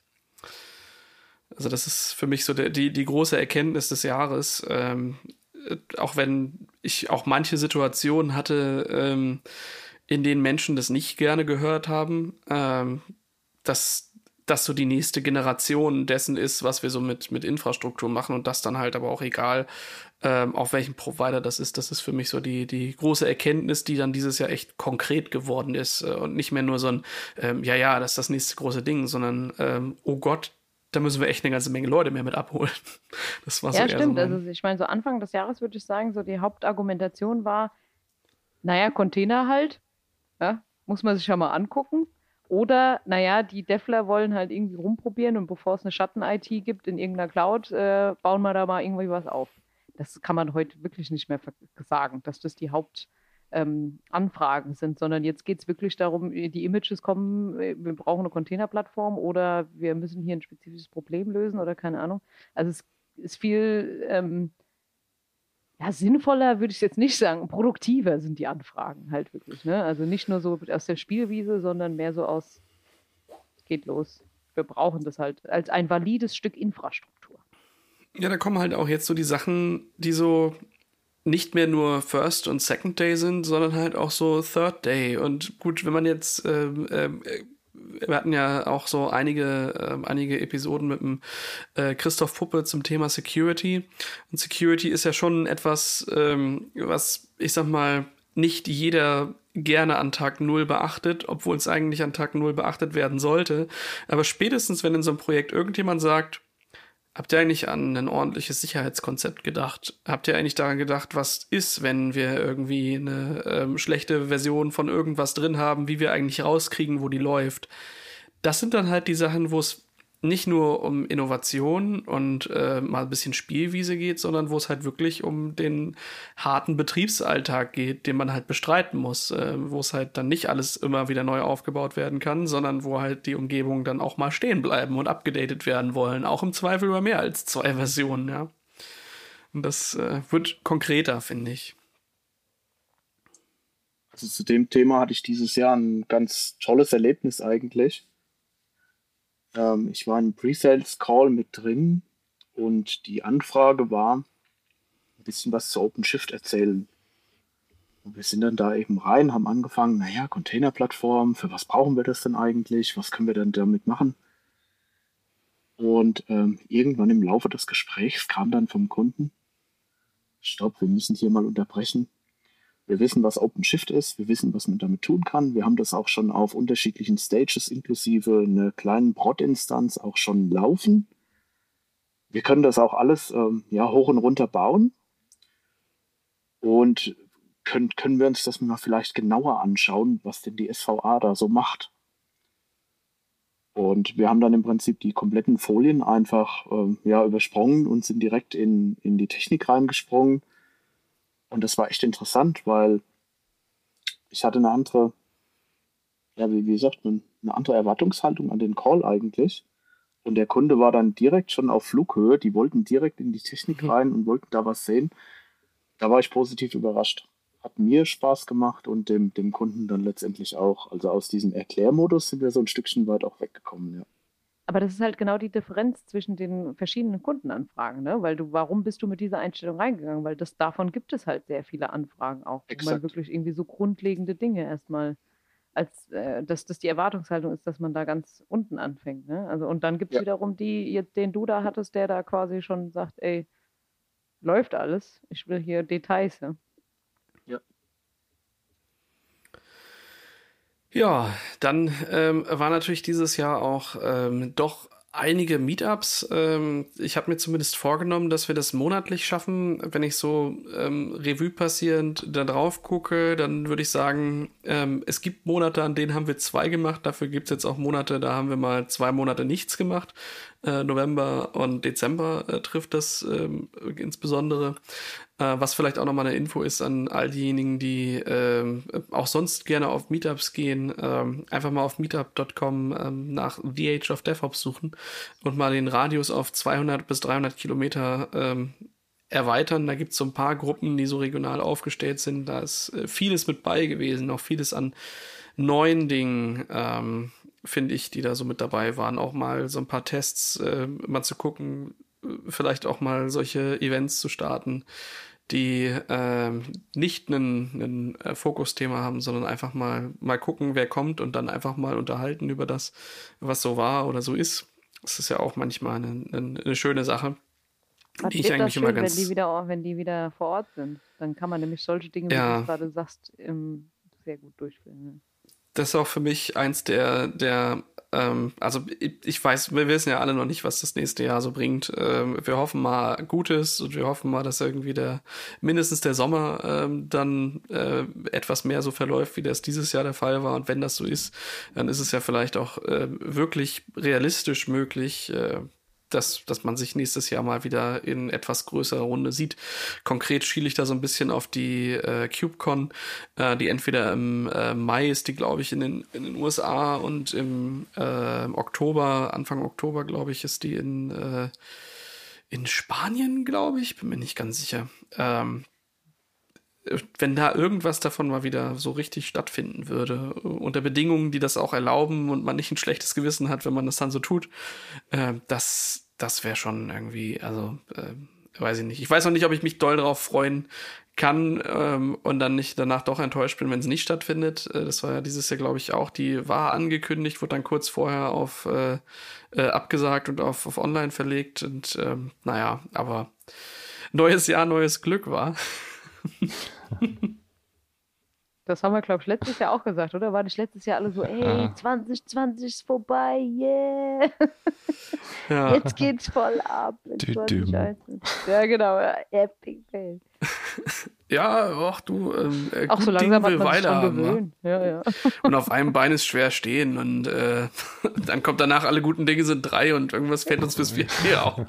Also das ist für mich so der, die, die große Erkenntnis des Jahres, ähm, äh, auch wenn ich auch manche Situationen hatte, ähm, in denen Menschen das nicht gerne gehört haben, ähm, dass das so die nächste Generation dessen ist, was wir so mit, mit Infrastruktur machen und das dann halt aber auch egal, ähm, auf welchem Provider das ist. Das ist für mich so die, die große Erkenntnis, die dann dieses Jahr echt konkret geworden ist äh, und nicht mehr nur so ein, ähm, ja, ja, das ist das nächste große Ding, sondern, ähm, oh Gott, da müssen wir echt eine ganze Menge Leute mehr mit abholen. Das war so ja, stimmt. So also ich meine, so Anfang des Jahres würde ich sagen, so die Hauptargumentation war, naja, Container halt, ja, muss man sich ja mal angucken. Oder, naja, die Defler wollen halt irgendwie rumprobieren und bevor es eine Schatten-IT gibt in irgendeiner Cloud, äh, bauen wir da mal irgendwie was auf. Das kann man heute wirklich nicht mehr sagen, dass das die Hauptanfragen ähm, sind, sondern jetzt geht es wirklich darum, die Images kommen, äh, wir brauchen eine Containerplattform oder wir müssen hier ein spezifisches Problem lösen oder keine Ahnung. Also es ist viel ähm, ja, sinnvoller würde ich jetzt nicht sagen, produktiver sind die Anfragen halt wirklich. Ne? Also nicht nur so aus der Spielwiese, sondern mehr so aus, geht los. Wir brauchen das halt als ein valides Stück Infrastruktur. Ja, da kommen halt auch jetzt so die Sachen, die so nicht mehr nur First und Second Day sind, sondern halt auch so Third Day. Und gut, wenn man jetzt äh, äh, wir hatten ja auch so einige, äh, einige Episoden mit dem äh, Christoph Puppe zum Thema Security. Und Security ist ja schon etwas, ähm, was ich sag mal, nicht jeder gerne an Tag Null beachtet, obwohl es eigentlich an Tag Null beachtet werden sollte. Aber spätestens, wenn in so einem Projekt irgendjemand sagt, Habt ihr eigentlich an ein ordentliches Sicherheitskonzept gedacht? Habt ihr eigentlich daran gedacht, was ist, wenn wir irgendwie eine ähm, schlechte Version von irgendwas drin haben, wie wir eigentlich rauskriegen, wo die läuft? Das sind dann halt die Sachen, wo es nicht nur um Innovation und äh, mal ein bisschen Spielwiese geht, sondern wo es halt wirklich um den harten Betriebsalltag geht, den man halt bestreiten muss, äh, wo es halt dann nicht alles immer wieder neu aufgebaut werden kann, sondern wo halt die Umgebungen dann auch mal stehen bleiben und abgedatet werden wollen, auch im Zweifel über mehr als zwei Versionen, ja. Und das äh, wird konkreter, finde ich. Also zu dem Thema hatte ich dieses Jahr ein ganz tolles Erlebnis eigentlich. Ähm, ich war im Pre-Sales-Call mit drin und die Anfrage war, ein bisschen was zu OpenShift erzählen. Und wir sind dann da eben rein, haben angefangen, naja, Containerplattform, für was brauchen wir das denn eigentlich? Was können wir denn damit machen? Und ähm, irgendwann im Laufe des Gesprächs kam dann vom Kunden, stopp, wir müssen hier mal unterbrechen. Wir wissen, was OpenShift ist, wir wissen, was man damit tun kann. Wir haben das auch schon auf unterschiedlichen Stages inklusive einer kleinen Prod-Instanz auch schon laufen. Wir können das auch alles ähm, ja, hoch und runter bauen. Und können, können wir uns das mal vielleicht genauer anschauen, was denn die SVA da so macht. Und wir haben dann im Prinzip die kompletten Folien einfach ähm, ja, übersprungen und sind direkt in, in die Technik reingesprungen und das war echt interessant, weil ich hatte eine andere, ja, wie, wie sagt man, eine andere Erwartungshaltung an den Call eigentlich. Und der Kunde war dann direkt schon auf Flughöhe. Die wollten direkt in die Technik mhm. rein und wollten da was sehen. Da war ich positiv überrascht. Hat mir Spaß gemacht und dem, dem Kunden dann letztendlich auch. Also aus diesem Erklärmodus sind wir so ein Stückchen weit auch weggekommen, ja. Aber das ist halt genau die Differenz zwischen den verschiedenen Kundenanfragen, ne? Weil du, warum bist du mit dieser Einstellung reingegangen? Weil das davon gibt es halt sehr viele Anfragen auch, wo man wirklich irgendwie so grundlegende Dinge erstmal als äh, dass das die Erwartungshaltung ist, dass man da ganz unten anfängt. Ne? Also und dann gibt es ja. wiederum die, jetzt, den du da hattest, der da quasi schon sagt, ey, läuft alles, ich will hier Details. Ja? Ja, dann ähm, war natürlich dieses Jahr auch ähm, doch einige Meetups. Ähm, ich habe mir zumindest vorgenommen, dass wir das monatlich schaffen. Wenn ich so ähm, Revue passierend da drauf gucke, dann würde ich sagen, ähm, es gibt Monate, an denen haben wir zwei gemacht. Dafür gibt es jetzt auch Monate, da haben wir mal zwei Monate nichts gemacht. Äh, November und Dezember äh, trifft das ähm, insbesondere. Äh, was vielleicht auch nochmal eine Info ist an all diejenigen, die ähm, auch sonst gerne auf Meetups gehen, ähm, einfach mal auf meetup.com ähm, nach The Age of DevOps suchen und mal den Radius auf 200 bis 300 Kilometer erweitern. Da gibt es so ein paar Gruppen, die so regional aufgestellt sind. Da ist äh, vieles mit bei gewesen, auch vieles an neuen Dingen, ähm, finde ich, die da so mit dabei waren. Auch mal so ein paar Tests, äh, mal zu gucken, vielleicht auch mal solche Events zu starten, die äh, nicht ein äh, Fokusthema haben, sondern einfach mal, mal gucken, wer kommt und dann einfach mal unterhalten über das, was so war oder so ist. Das ist ja auch manchmal eine, eine, eine schöne Sache. Was die ich eigentlich schön, immer ganz. Wenn die, wieder, wenn die wieder vor Ort sind, dann kann man nämlich solche Dinge, wie ja. du gerade sagst, sehr gut durchführen. Das ist auch für mich eins der, der ähm, also ich, weiß, wir wissen ja alle noch nicht, was das nächste Jahr so bringt. Ähm, wir hoffen mal Gutes und wir hoffen mal, dass irgendwie der mindestens der Sommer ähm, dann äh, etwas mehr so verläuft, wie das dieses Jahr der Fall war. Und wenn das so ist, dann ist es ja vielleicht auch äh, wirklich realistisch möglich, äh, dass, dass man sich nächstes Jahr mal wieder in etwas größerer Runde sieht. Konkret schiele ich da so ein bisschen auf die äh, CubeCon, äh, die entweder im äh, Mai ist, die glaube ich in den, in den USA und im äh, Oktober, Anfang Oktober glaube ich, ist die in, äh, in Spanien, glaube ich, bin mir nicht ganz sicher. Ähm, wenn da irgendwas davon mal wieder so richtig stattfinden würde, unter Bedingungen, die das auch erlauben und man nicht ein schlechtes Gewissen hat, wenn man das dann so tut, äh, das, das wäre schon irgendwie, also äh, weiß ich nicht. Ich weiß noch nicht, ob ich mich doll darauf freuen kann ähm, und dann nicht danach doch enttäuscht bin, wenn es nicht stattfindet. Äh, das war ja dieses Jahr, glaube ich, auch. Die war angekündigt, wurde dann kurz vorher auf äh, äh, abgesagt und auf, auf online verlegt. Und ähm, naja, aber neues Jahr, neues Glück war. Das haben wir, glaube ich, letztes Jahr auch gesagt, oder? War nicht letztes Jahr alle so, ey, 2020 ist vorbei, yeah. Ja. Jetzt geht's voll ab. Ja, genau, epic fail. Ja, ach du, ähm, äh, auch so langsam Ding will weiter haben. Ne? Ja, ja. Und auf einem Bein ist schwer stehen und äh, dann kommt danach, alle guten Dinge sind drei und irgendwas fällt uns bis vier auch.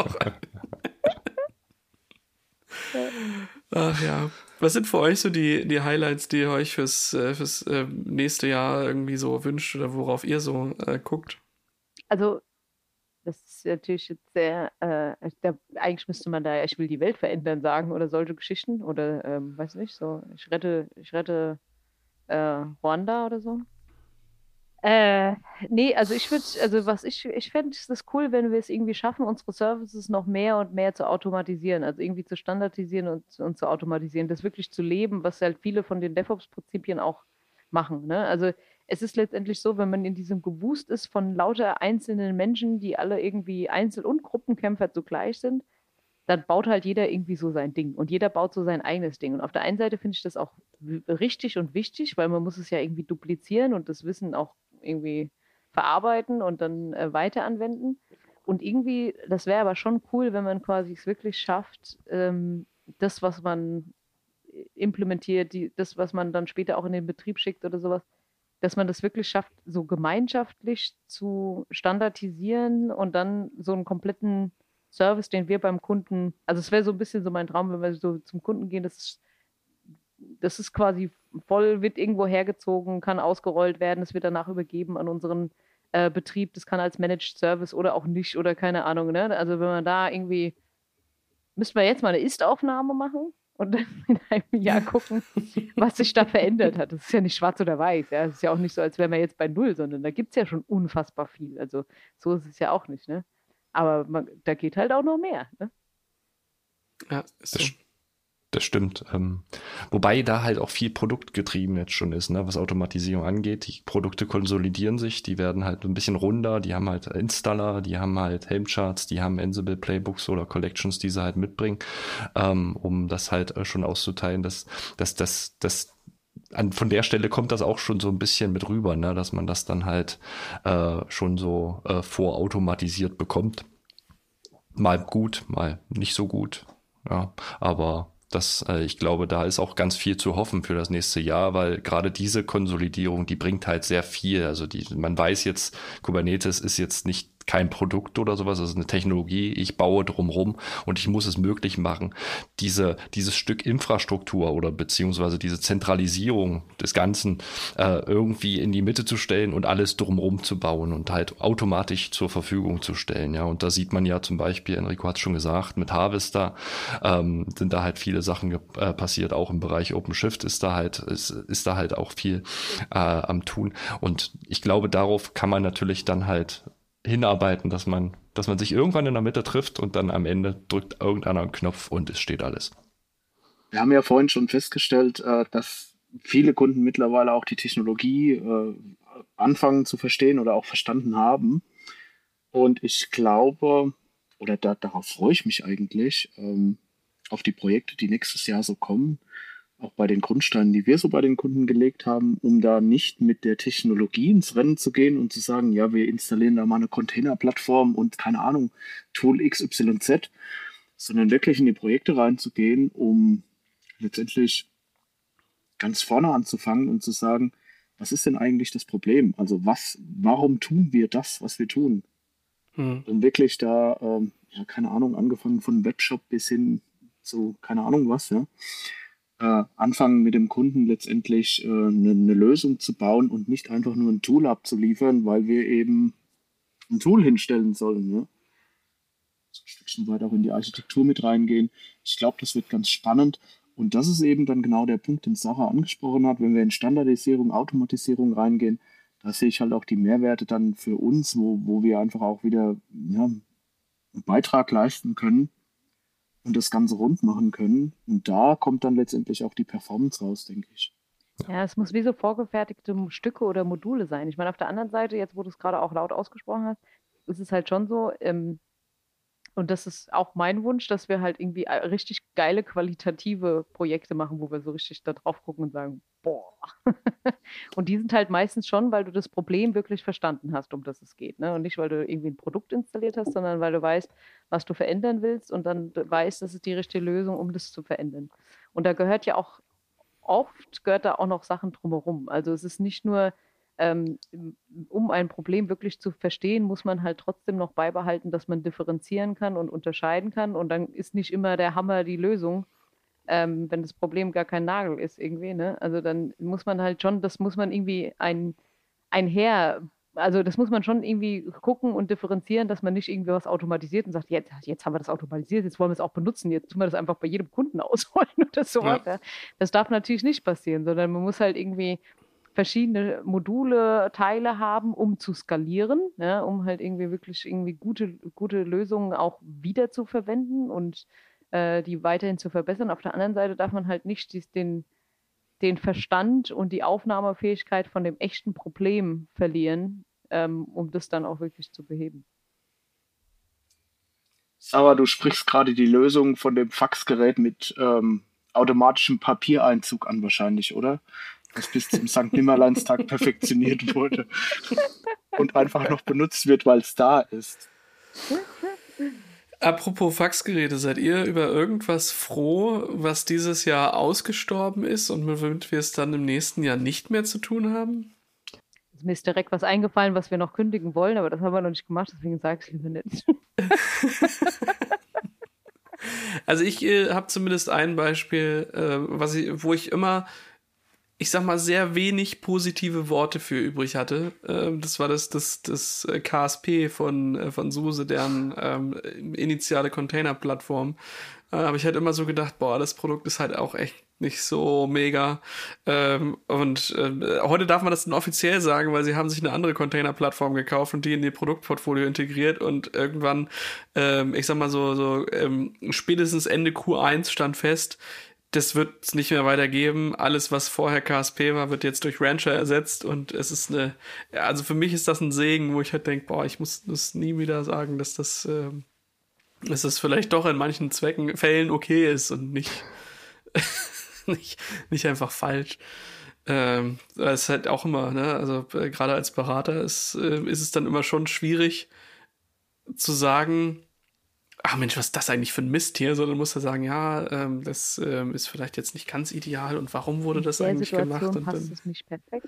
Ach ja. Was sind für euch so die, die Highlights, die ihr euch fürs, äh, fürs äh, nächste Jahr irgendwie so wünscht oder worauf ihr so äh, guckt? Also, das ist natürlich jetzt sehr, äh, da, eigentlich müsste man da, ich will die Welt verändern sagen oder solche Geschichten oder, ähm, weiß nicht, so, ich rette, ich rette äh, Ruanda oder so. Äh, nee, also ich würde, also was ich, ich fände es cool, wenn wir es irgendwie schaffen, unsere Services noch mehr und mehr zu automatisieren, also irgendwie zu standardisieren und, und zu automatisieren, das wirklich zu leben, was halt viele von den DevOps-Prinzipien auch machen. Ne? Also es ist letztendlich so, wenn man in diesem Gewust ist von lauter einzelnen Menschen, die alle irgendwie Einzel- und Gruppenkämpfer zugleich sind, dann baut halt jeder irgendwie so sein Ding und jeder baut so sein eigenes Ding. Und auf der einen Seite finde ich das auch richtig und wichtig, weil man muss es ja irgendwie duplizieren und das Wissen auch irgendwie verarbeiten und dann äh, weiter anwenden. Und irgendwie, das wäre aber schon cool, wenn man quasi es wirklich schafft, ähm, das, was man implementiert, die, das, was man dann später auch in den Betrieb schickt oder sowas, dass man das wirklich schafft, so gemeinschaftlich zu standardisieren und dann so einen kompletten Service, den wir beim Kunden, also es wäre so ein bisschen so mein Traum, wenn wir so zum Kunden gehen, das ist, das ist quasi voll, wird irgendwo hergezogen, kann ausgerollt werden, es wird danach übergeben an unseren äh, Betrieb, das kann als Managed Service oder auch nicht oder keine Ahnung, ne? Also wenn man da irgendwie, müssten wir jetzt mal eine Ist-Aufnahme machen und dann in einem Jahr gucken, was sich da verändert hat. Das ist ja nicht schwarz oder weiß, ja. Es ist ja auch nicht so, als wären wir jetzt bei Null, sondern da gibt es ja schon unfassbar viel. Also so ist es ja auch nicht, ne? Aber man, da geht halt auch noch mehr, ne? Ja, ist so. Das stimmt. Ähm, wobei da halt auch viel produktgetrieben jetzt schon ist, ne, was Automatisierung angeht. Die Produkte konsolidieren sich, die werden halt ein bisschen runder, die haben halt Installer, die haben halt Helmcharts, die haben Ansible Playbooks oder Collections, die sie halt mitbringen, ähm, um das halt äh, schon auszuteilen, dass, dass, dass, dass an, von der Stelle kommt das auch schon so ein bisschen mit rüber, ne, dass man das dann halt äh, schon so äh, vorautomatisiert bekommt. Mal gut, mal nicht so gut. Ja, aber das, äh, ich glaube, da ist auch ganz viel zu hoffen für das nächste Jahr, weil gerade diese Konsolidierung, die bringt halt sehr viel. Also die, man weiß jetzt, Kubernetes ist jetzt nicht kein Produkt oder sowas, das ist eine Technologie, ich baue drumrum und ich muss es möglich machen, diese, dieses Stück Infrastruktur oder beziehungsweise diese Zentralisierung des Ganzen äh, irgendwie in die Mitte zu stellen und alles drumrum zu bauen und halt automatisch zur Verfügung zu stellen. Ja, und da sieht man ja zum Beispiel, Enrico hat schon gesagt, mit Harvester ähm, sind da halt viele Sachen äh, passiert, auch im Bereich OpenShift ist da halt, ist, ist da halt auch viel äh, am tun. Und ich glaube, darauf kann man natürlich dann halt hinarbeiten, dass man, dass man sich irgendwann in der Mitte trifft und dann am Ende drückt irgendeiner einen Knopf und es steht alles. Wir haben ja vorhin schon festgestellt, äh, dass viele Kunden mittlerweile auch die Technologie äh, anfangen zu verstehen oder auch verstanden haben. Und ich glaube, oder da, darauf freue ich mich eigentlich, ähm, auf die Projekte, die nächstes Jahr so kommen, auch bei den Grundsteinen, die wir so bei den Kunden gelegt haben, um da nicht mit der Technologie ins Rennen zu gehen und zu sagen, ja, wir installieren da mal eine Containerplattform und keine Ahnung, Tool XYZ, sondern wirklich in die Projekte reinzugehen, um letztendlich ganz vorne anzufangen und zu sagen, was ist denn eigentlich das Problem? Also was, warum tun wir das, was wir tun? Hm. Und wirklich da, ähm, ja, keine Ahnung, angefangen von Webshop bis hin zu, keine Ahnung was, ja. Äh, anfangen mit dem Kunden letztendlich äh, eine, eine Lösung zu bauen und nicht einfach nur ein Tool abzuliefern, weil wir eben ein Tool hinstellen sollen. Ja? So ein Stückchen weit auch in die Architektur mit reingehen. Ich glaube, das wird ganz spannend. Und das ist eben dann genau der Punkt, den Sarah angesprochen hat. Wenn wir in Standardisierung, Automatisierung reingehen, da sehe ich halt auch die Mehrwerte dann für uns, wo, wo wir einfach auch wieder ja, einen Beitrag leisten können und das Ganze rund machen können. Und da kommt dann letztendlich auch die Performance raus, denke ich. Ja, es muss wie so vorgefertigte Stücke oder Module sein. Ich meine, auf der anderen Seite, jetzt wo du es gerade auch laut ausgesprochen hast, ist es halt schon so, ähm, und das ist auch mein Wunsch, dass wir halt irgendwie äh, richtig geile qualitative Projekte machen, wo wir so richtig da drauf gucken und sagen, boah. und die sind halt meistens schon, weil du das Problem wirklich verstanden hast, um das es geht. Ne? Und nicht, weil du irgendwie ein Produkt installiert hast, sondern weil du weißt, was du verändern willst und dann weißt, das ist die richtige Lösung, um das zu verändern. Und da gehört ja auch oft, gehört da auch noch Sachen drumherum. Also es ist nicht nur ähm, um ein Problem wirklich zu verstehen, muss man halt trotzdem noch beibehalten, dass man differenzieren kann und unterscheiden kann. Und dann ist nicht immer der Hammer die Lösung, ähm, wenn das Problem gar kein Nagel ist irgendwie. Ne? Also dann muss man halt schon, das muss man irgendwie ein, einher, also das muss man schon irgendwie gucken und differenzieren, dass man nicht irgendwie was automatisiert und sagt, jetzt, jetzt haben wir das automatisiert, jetzt wollen wir es auch benutzen, jetzt tun wir das einfach bei jedem Kunden ausrollen oder so weiter. Ja. Das darf natürlich nicht passieren, sondern man muss halt irgendwie verschiedene Module, Teile haben, um zu skalieren, ja, um halt irgendwie wirklich irgendwie gute, gute Lösungen auch wieder zu verwenden und äh, die weiterhin zu verbessern. Auf der anderen Seite darf man halt nicht dies, den, den Verstand und die Aufnahmefähigkeit von dem echten Problem verlieren, ähm, um das dann auch wirklich zu beheben. Aber du sprichst gerade die Lösung von dem Faxgerät mit ähm, automatischem Papiereinzug an wahrscheinlich, oder? Das bis zum St. Nimmerleinstag perfektioniert wurde und einfach noch benutzt wird, weil es da ist. Apropos Faxgeräte, seid ihr über irgendwas froh, was dieses Jahr ausgestorben ist und womit wir es dann im nächsten Jahr nicht mehr zu tun haben? Mir ist direkt was eingefallen, was wir noch kündigen wollen, aber das haben wir noch nicht gemacht, deswegen sage ich es lieber nicht. also ich äh, habe zumindest ein Beispiel, äh, was ich, wo ich immer ich sag mal, sehr wenig positive Worte für übrig hatte. Ähm, das war das, das, das äh, KSP von, äh, von SUSE, deren ähm, initiale Container-Plattform. Äh, aber ich hatte immer so gedacht, boah, das Produkt ist halt auch echt nicht so mega. Ähm, und äh, heute darf man das dann offiziell sagen, weil sie haben sich eine andere Container-Plattform gekauft und die in ihr Produktportfolio integriert und irgendwann, ähm, ich sag mal so, so ähm, spätestens Ende Q1 stand fest, das wird es nicht mehr weitergeben. Alles, was vorher KSP war, wird jetzt durch Rancher ersetzt und es ist eine, also für mich ist das ein Segen, wo ich halt denke, boah, ich muss das nie wieder sagen, dass das, äh, dass das vielleicht doch in manchen Zwecken, Fällen okay ist und nicht, nicht, nicht einfach falsch. Ähm, das ist halt auch immer, ne, also äh, gerade als Berater ist, äh, ist es dann immer schon schwierig zu sagen, ach Mensch, was ist das eigentlich für ein Mist hier? Sondern muss er sagen, ja, ähm, das ähm, ist vielleicht jetzt nicht ganz ideal und warum wurde das eigentlich Situation gemacht? Und dann, es nicht perfekt.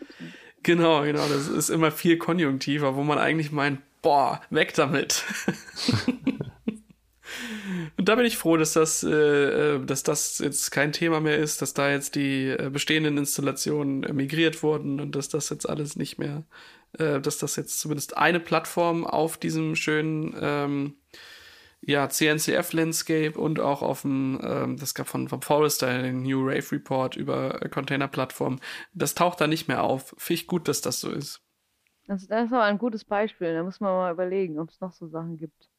Genau, genau, das ist immer viel konjunktiver, wo man eigentlich meint, boah, weg damit. und da bin ich froh, dass das, äh, äh, dass das jetzt kein Thema mehr ist, dass da jetzt die äh, bestehenden Installationen migriert wurden und dass das jetzt alles nicht mehr, äh, dass das jetzt zumindest eine Plattform auf diesem schönen ähm, ja, CNCF Landscape und auch auf dem, ähm, das gab von, vom Forrester den New Rave Report über äh, Container-Plattformen. Das taucht da nicht mehr auf. Finde ich gut, dass das so ist. Das, das ist aber ein gutes Beispiel. Da muss man mal überlegen, ob es noch so Sachen gibt.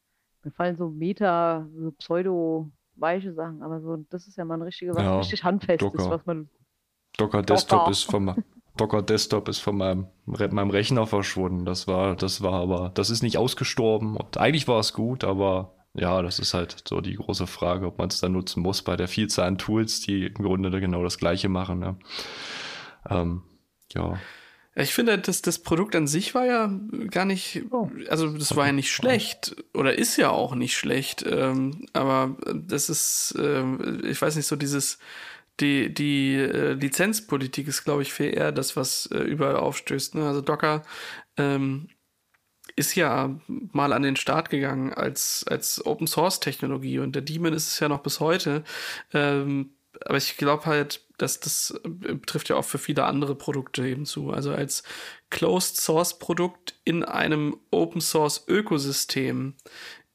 Mir fallen so Meta, so pseudo-weiche Sachen, aber so, das ist ja mal ein richtiges, was ja, richtig handfestes, Docker. was man. Docker Desktop Docker. ist vom Docker Desktop ist von meinem, meinem Rechner verschwunden. Das war, das war aber, das ist nicht ausgestorben. Und eigentlich war es gut, aber ja, das ist halt so die große Frage, ob man es dann nutzen muss bei der Vielzahl an Tools, die im Grunde genau das Gleiche machen. Ne? Ähm, ja. Ich finde, das, das Produkt an sich war ja gar nicht, oh. also das war ja nicht schlecht oder ist ja auch nicht schlecht, ähm, aber das ist, äh, ich weiß nicht, so dieses, die, die äh, Lizenzpolitik ist, glaube ich, viel eher das, was äh, überall aufstößt. Ne? Also Docker ähm, ist ja mal an den Start gegangen als, als Open Source Technologie und der Daemon ist es ja noch bis heute. Ähm, aber ich glaube halt, dass das äh, trifft ja auch für viele andere Produkte eben zu. Also als Closed Source Produkt in einem Open Source Ökosystem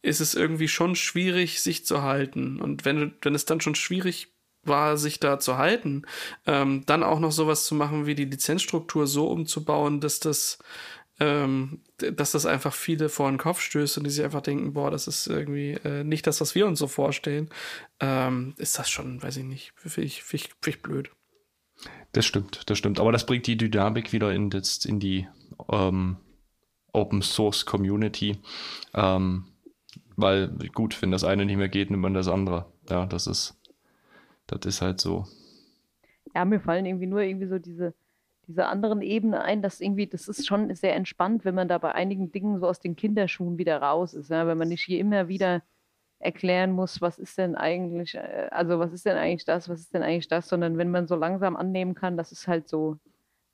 ist es irgendwie schon schwierig, sich zu halten. Und wenn, wenn es dann schon schwierig war, sich da zu halten, ähm, dann auch noch sowas zu machen, wie die Lizenzstruktur so umzubauen, dass das ähm, dass das einfach viele vor den Kopf stößt und die sich einfach denken, boah, das ist irgendwie äh, nicht das, was wir uns so vorstellen, ähm, ist das schon, weiß ich nicht, finde ich, find ich, find ich blöd. Das stimmt, das stimmt. Aber das bringt die Dynamik wieder in, das, in die ähm, Open Source Community. Ähm, weil, gut, wenn das eine nicht mehr geht, nimmt man das andere. Ja, das ist, das ist halt so. Ja, mir fallen irgendwie nur irgendwie so diese, diese anderen Ebene ein, dass irgendwie, das ist schon sehr entspannt, wenn man da bei einigen Dingen so aus den Kinderschuhen wieder raus ist, ja? wenn man nicht hier immer wieder erklären muss, was ist denn eigentlich, äh, also was ist denn eigentlich das, was ist denn eigentlich das, sondern wenn man so langsam annehmen kann, das ist halt so,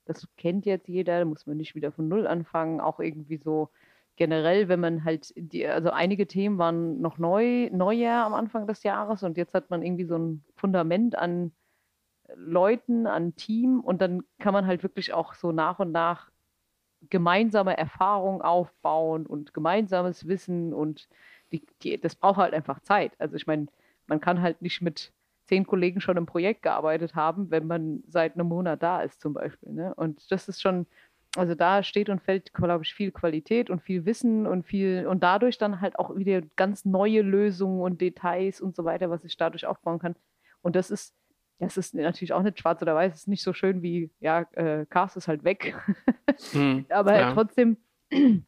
das kennt jetzt jeder, da muss man nicht wieder von Null anfangen, auch irgendwie so generell, wenn man halt, die, also einige Themen waren noch neu, Neujahr am Anfang des Jahres und jetzt hat man irgendwie so ein Fundament an Leuten, an Team und dann kann man halt wirklich auch so nach und nach gemeinsame Erfahrung aufbauen und gemeinsames Wissen und die, die, das braucht halt einfach Zeit. Also ich meine, man kann halt nicht mit zehn Kollegen schon im Projekt gearbeitet haben, wenn man seit einem Monat da ist zum Beispiel. Ne? Und das ist schon, also da steht und fällt, glaube ich, viel Qualität und viel Wissen und viel und dadurch dann halt auch wieder ganz neue Lösungen und Details und so weiter, was ich dadurch aufbauen kann. Und das ist das ist natürlich auch nicht schwarz oder weiß, es ist nicht so schön wie, ja, äh, Cars ist halt weg. hm, Aber ja. trotzdem,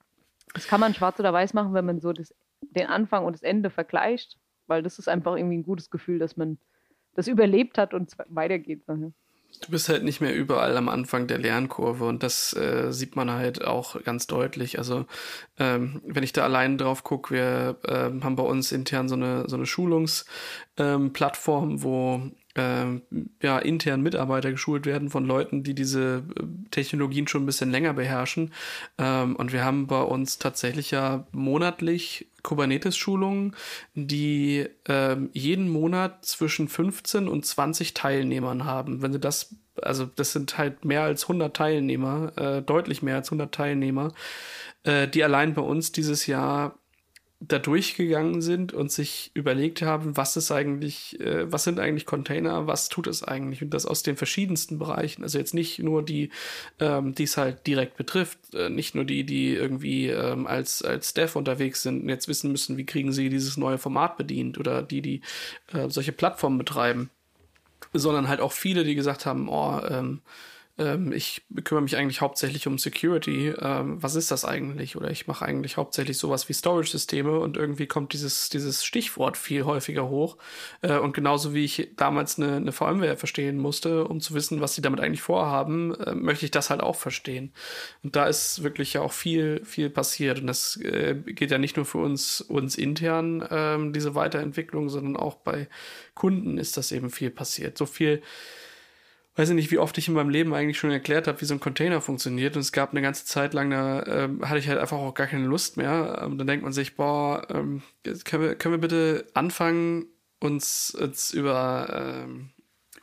das kann man schwarz oder weiß machen, wenn man so das, den Anfang und das Ende vergleicht, weil das ist einfach irgendwie ein gutes Gefühl, dass man das überlebt hat und weitergeht. Du bist halt nicht mehr überall am Anfang der Lernkurve und das äh, sieht man halt auch ganz deutlich. Also ähm, wenn ich da allein drauf gucke, wir äh, haben bei uns intern so eine so eine Schulungsplattform, ähm, wo äh, ja, intern Mitarbeiter geschult werden von Leuten, die diese äh, Technologien schon ein bisschen länger beherrschen. Ähm, und wir haben bei uns tatsächlich ja monatlich Kubernetes-Schulungen, die äh, jeden Monat zwischen 15 und 20 Teilnehmern haben. Wenn du das, also das sind halt mehr als 100 Teilnehmer, äh, deutlich mehr als 100 Teilnehmer, äh, die allein bei uns dieses Jahr da durchgegangen sind und sich überlegt haben, was ist eigentlich, äh, was sind eigentlich Container, was tut es eigentlich und das aus den verschiedensten Bereichen. Also jetzt nicht nur die, ähm, die es halt direkt betrifft, äh, nicht nur die, die irgendwie ähm, als als Dev unterwegs sind und jetzt wissen müssen, wie kriegen sie dieses neue Format bedient oder die, die äh, solche Plattformen betreiben, sondern halt auch viele, die gesagt haben, oh, ähm, ähm, ich kümmere mich eigentlich hauptsächlich um Security. Ähm, was ist das eigentlich? Oder ich mache eigentlich hauptsächlich sowas wie Storage-Systeme und irgendwie kommt dieses, dieses Stichwort viel häufiger hoch. Äh, und genauso wie ich damals eine, eine VMware verstehen musste, um zu wissen, was sie damit eigentlich vorhaben, äh, möchte ich das halt auch verstehen. Und da ist wirklich ja auch viel, viel passiert. Und das äh, geht ja nicht nur für uns, uns intern, ähm, diese Weiterentwicklung, sondern auch bei Kunden ist das eben viel passiert. So viel weiß ich nicht, wie oft ich in meinem Leben eigentlich schon erklärt habe, wie so ein Container funktioniert. Und es gab eine ganze Zeit lang, da ähm, hatte ich halt einfach auch gar keine Lust mehr. Und ähm, dann denkt man sich, boah, ähm, können, wir, können wir bitte anfangen, uns, uns über ähm,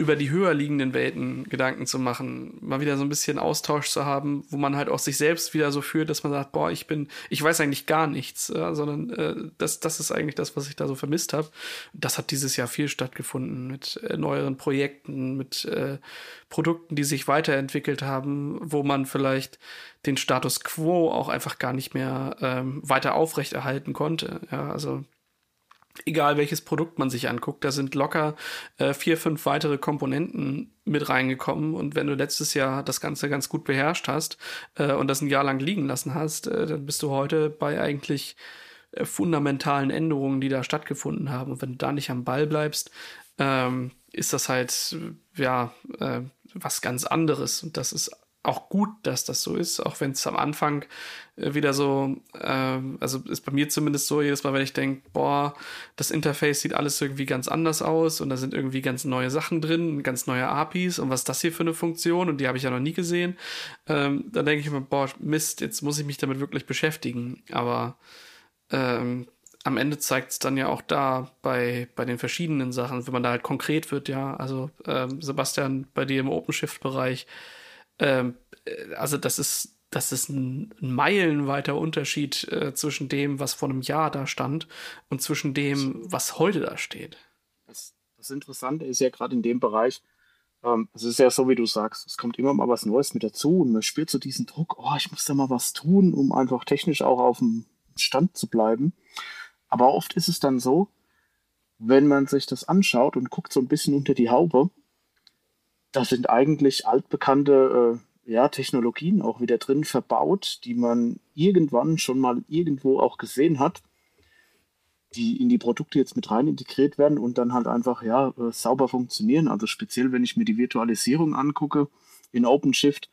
über die höher liegenden Welten Gedanken zu machen, mal wieder so ein bisschen Austausch zu haben, wo man halt auch sich selbst wieder so fühlt, dass man sagt, boah, ich bin, ich weiß eigentlich gar nichts, ja, sondern äh, das, das ist eigentlich das, was ich da so vermisst habe. Das hat dieses Jahr viel stattgefunden mit äh, neueren Projekten, mit äh, Produkten, die sich weiterentwickelt haben, wo man vielleicht den Status quo auch einfach gar nicht mehr ähm, weiter aufrechterhalten konnte. Ja, also egal welches Produkt man sich anguckt, da sind locker äh, vier, fünf weitere Komponenten mit reingekommen. Und wenn du letztes Jahr das Ganze ganz gut beherrscht hast äh, und das ein Jahr lang liegen lassen hast, äh, dann bist du heute bei eigentlich äh, fundamentalen Änderungen, die da stattgefunden haben. Und wenn du da nicht am Ball bleibst, ähm, ist das halt, ja, äh, was ganz anderes. Und das ist auch gut, dass das so ist, auch wenn es am Anfang äh, wieder so, äh, also ist bei mir zumindest so, jedes Mal, wenn ich denke, boah, das Interface sieht alles irgendwie ganz anders aus und da sind irgendwie ganz neue Sachen drin, ganz neue APIs und was ist das hier für eine Funktion und die habe ich ja noch nie gesehen, ähm, dann denke ich immer, boah, Mist, jetzt muss ich mich damit wirklich beschäftigen. Aber ähm, am Ende zeigt es dann ja auch da bei, bei den verschiedenen Sachen, wenn man da halt konkret wird, ja. Also ähm, Sebastian, bei dir im OpenShift-Bereich, ähm, äh, also das ist, das ist ein, ein meilenweiter Unterschied äh, zwischen dem, was vor einem Jahr da stand und zwischen dem, was heute da steht. Das, das Interessante ist ja gerade in dem Bereich, ähm, es ist ja so, wie du sagst, es kommt immer mal was Neues mit dazu und man spürt so diesen Druck, oh, ich muss da mal was tun, um einfach technisch auch auf dem Stand zu bleiben. Aber oft ist es dann so, wenn man sich das anschaut und guckt so ein bisschen unter die Haube, da sind eigentlich altbekannte äh, ja, Technologien auch wieder drin verbaut, die man irgendwann schon mal irgendwo auch gesehen hat, die in die Produkte jetzt mit rein integriert werden und dann halt einfach ja äh, sauber funktionieren. Also speziell, wenn ich mir die Virtualisierung angucke in OpenShift,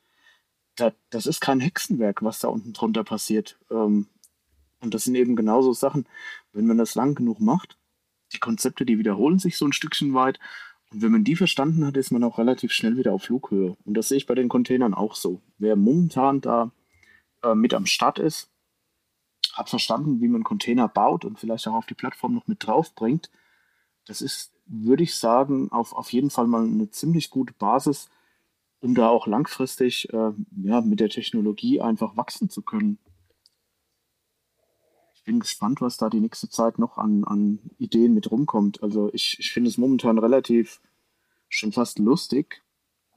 da, das ist kein Hexenwerk, was da unten drunter passiert. Ähm, und das sind eben genauso Sachen, wenn man das lang genug macht, die Konzepte, die wiederholen sich so ein Stückchen weit und wenn man die verstanden hat, ist man auch relativ schnell wieder auf Flughöhe. Und das sehe ich bei den Containern auch so. Wer momentan da äh, mit am Start ist, hat verstanden, wie man Container baut und vielleicht auch auf die Plattform noch mit drauf bringt. Das ist, würde ich sagen, auf, auf jeden Fall mal eine ziemlich gute Basis, um da auch langfristig äh, ja, mit der Technologie einfach wachsen zu können. Ich bin gespannt, was da die nächste Zeit noch an, an Ideen mit rumkommt. Also ich, ich finde es momentan relativ schon fast lustig,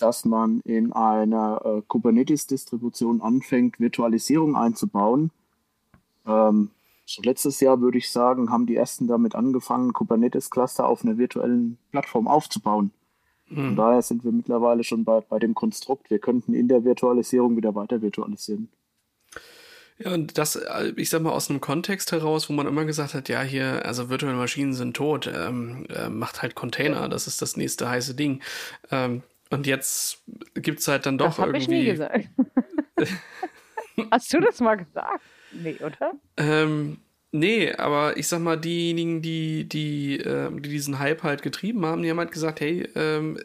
dass man in einer äh, Kubernetes-Distribution anfängt, Virtualisierung einzubauen. Ähm, so letztes Jahr würde ich sagen, haben die ersten damit angefangen, Kubernetes-Cluster auf einer virtuellen Plattform aufzubauen. Mhm. Von daher sind wir mittlerweile schon bei, bei dem Konstrukt. Wir könnten in der Virtualisierung wieder weiter virtualisieren. Ja, und das, äh, ich sag mal, aus einem Kontext heraus, wo man immer gesagt hat, ja, hier, also virtuelle Maschinen sind tot, ähm, äh, macht halt Container, das ist das nächste heiße Ding. Ähm, und jetzt gibt's halt dann doch das hab irgendwie. Ich nie gesagt. Hast du das mal gesagt? Nee, oder? Ähm, nee, aber ich sag mal, diejenigen, die, die, äh, die diesen Hype halt getrieben haben, die haben halt gesagt, hey, ähm,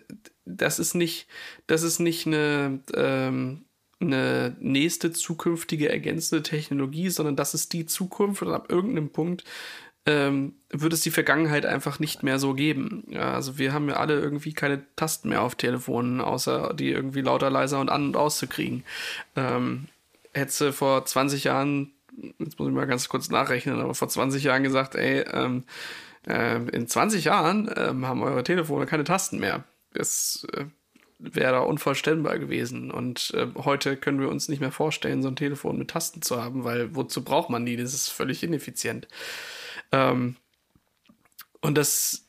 das ist nicht, das ist nicht eine, ähm, eine nächste zukünftige ergänzende Technologie, sondern das ist die Zukunft und ab irgendeinem Punkt ähm, wird es die Vergangenheit einfach nicht mehr so geben. Also wir haben ja alle irgendwie keine Tasten mehr auf Telefonen, außer die irgendwie lauter, leiser und an und auszukriegen. Ähm, hätte vor 20 Jahren, jetzt muss ich mal ganz kurz nachrechnen, aber vor 20 Jahren gesagt, ey, ähm, äh, in 20 Jahren ähm, haben eure Telefone keine Tasten mehr. Das äh, wäre da unvorstellbar gewesen. Und äh, heute können wir uns nicht mehr vorstellen, so ein Telefon mit Tasten zu haben, weil wozu braucht man die? Das ist völlig ineffizient. Ähm, und das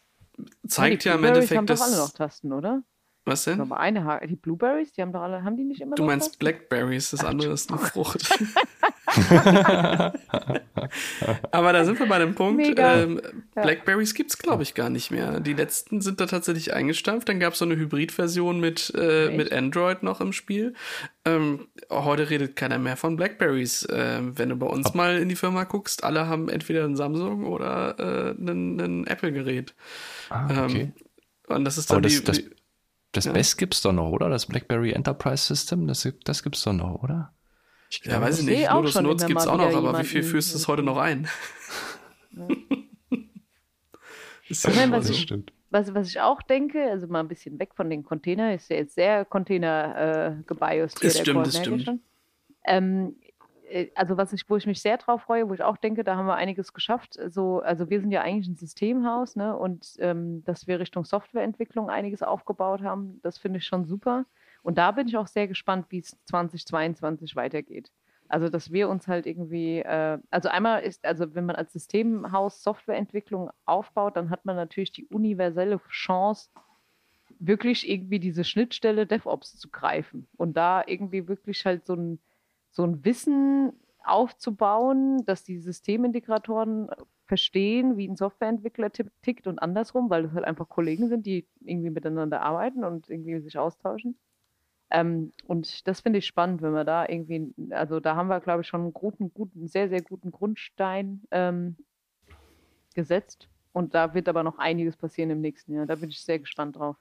zeigt ja, ja im Endeffekt, haben dass. Doch alle noch Tasten, oder? Was denn? Aber eine die Blueberries, die haben doch alle, haben die nicht immer Du meinst? Blackberries, das andere ist eine Frucht. Aber da sind wir bei dem Punkt, ähm, ja. Blackberries gibt es, glaube ich, gar nicht mehr. Die letzten sind da tatsächlich eingestampft. Dann gab es so eine Hybridversion mit, äh, mit Android noch im Spiel. Ähm, heute redet keiner mehr von Blackberries. Ähm, wenn du bei uns Ab mal in die Firma guckst, alle haben entweder ein Samsung oder äh, ein, ein Apple-Gerät. Ah, okay. Ähm, und das ist dann das, die, das, das ja. Best gibt's doch noch, oder? Das BlackBerry Enterprise System, das, das gibt's doch noch, oder? Ich ja, weiß ich nicht. Lotus Notes gibt es auch noch, aber wie viel führst du es heute noch ein? Ja. ist ja ich meine, was, ich, was, was, ich auch denke, also mal ein bisschen weg von den Containern, ist ja jetzt sehr Container äh, gebiosed hier. Das stimmt, das stimmt. Ähm, äh, also was ich, wo ich mich sehr drauf freue, wo ich auch denke, da haben wir einiges geschafft. So, also wir sind ja eigentlich ein Systemhaus, ne? Und ähm, dass wir Richtung Softwareentwicklung einiges aufgebaut haben, das finde ich schon super. Und da bin ich auch sehr gespannt, wie es 2022 weitergeht. Also, dass wir uns halt irgendwie, äh, also einmal ist, also wenn man als Systemhaus Softwareentwicklung aufbaut, dann hat man natürlich die universelle Chance, wirklich irgendwie diese Schnittstelle DevOps zu greifen und da irgendwie wirklich halt so ein, so ein Wissen aufzubauen, dass die Systemintegratoren verstehen, wie ein Softwareentwickler tickt und andersrum, weil das halt einfach Kollegen sind, die irgendwie miteinander arbeiten und irgendwie sich austauschen. Ähm, und das finde ich spannend, wenn wir da irgendwie, also da haben wir, glaube ich, schon einen guten, guten, sehr, sehr guten Grundstein ähm, gesetzt. Und da wird aber noch einiges passieren im nächsten Jahr. Da bin ich sehr gespannt drauf.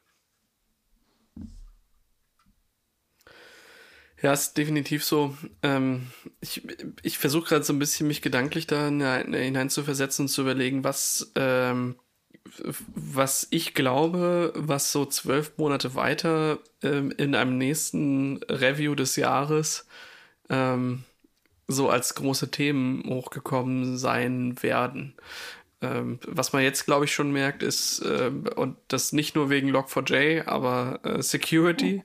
Ja, ist definitiv so. Ähm, ich ich versuche gerade so ein bisschen mich gedanklich da hinein zu versetzen und zu überlegen, was, ähm, was ich glaube, was so zwölf Monate weiter ähm, in einem nächsten Review des Jahres ähm, so als große Themen hochgekommen sein werden. Ähm, was man jetzt, glaube ich, schon merkt, ist, äh, und das nicht nur wegen Log4j, aber äh, Security.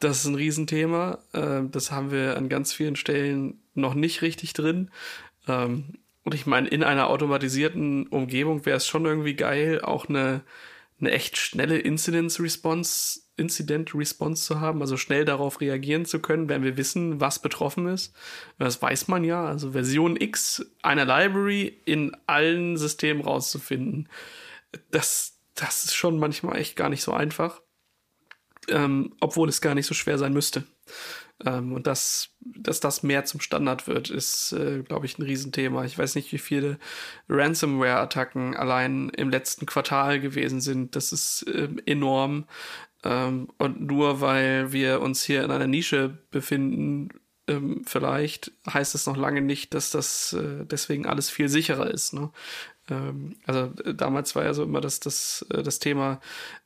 Das ist ein Riesenthema. Äh, das haben wir an ganz vielen Stellen noch nicht richtig drin. Ähm, und ich meine, in einer automatisierten Umgebung wäre es schon irgendwie geil, auch eine, eine echt schnelle Incidence Response, Incident Response zu haben, also schnell darauf reagieren zu können, wenn wir wissen, was betroffen ist. Das weiß man ja. Also Version X einer Library in allen Systemen rauszufinden. Das, das ist schon manchmal echt gar nicht so einfach ähm, obwohl es gar nicht so schwer sein müsste. Ähm, und das, dass das mehr zum Standard wird, ist, äh, glaube ich, ein Riesenthema. Ich weiß nicht, wie viele Ransomware-Attacken allein im letzten Quartal gewesen sind. Das ist äh, enorm. Ähm, und nur weil wir uns hier in einer Nische befinden, ähm, vielleicht heißt es noch lange nicht, dass das äh, deswegen alles viel sicherer ist. Ne? Ähm, also äh, damals war ja so immer das, das, äh, das Thema,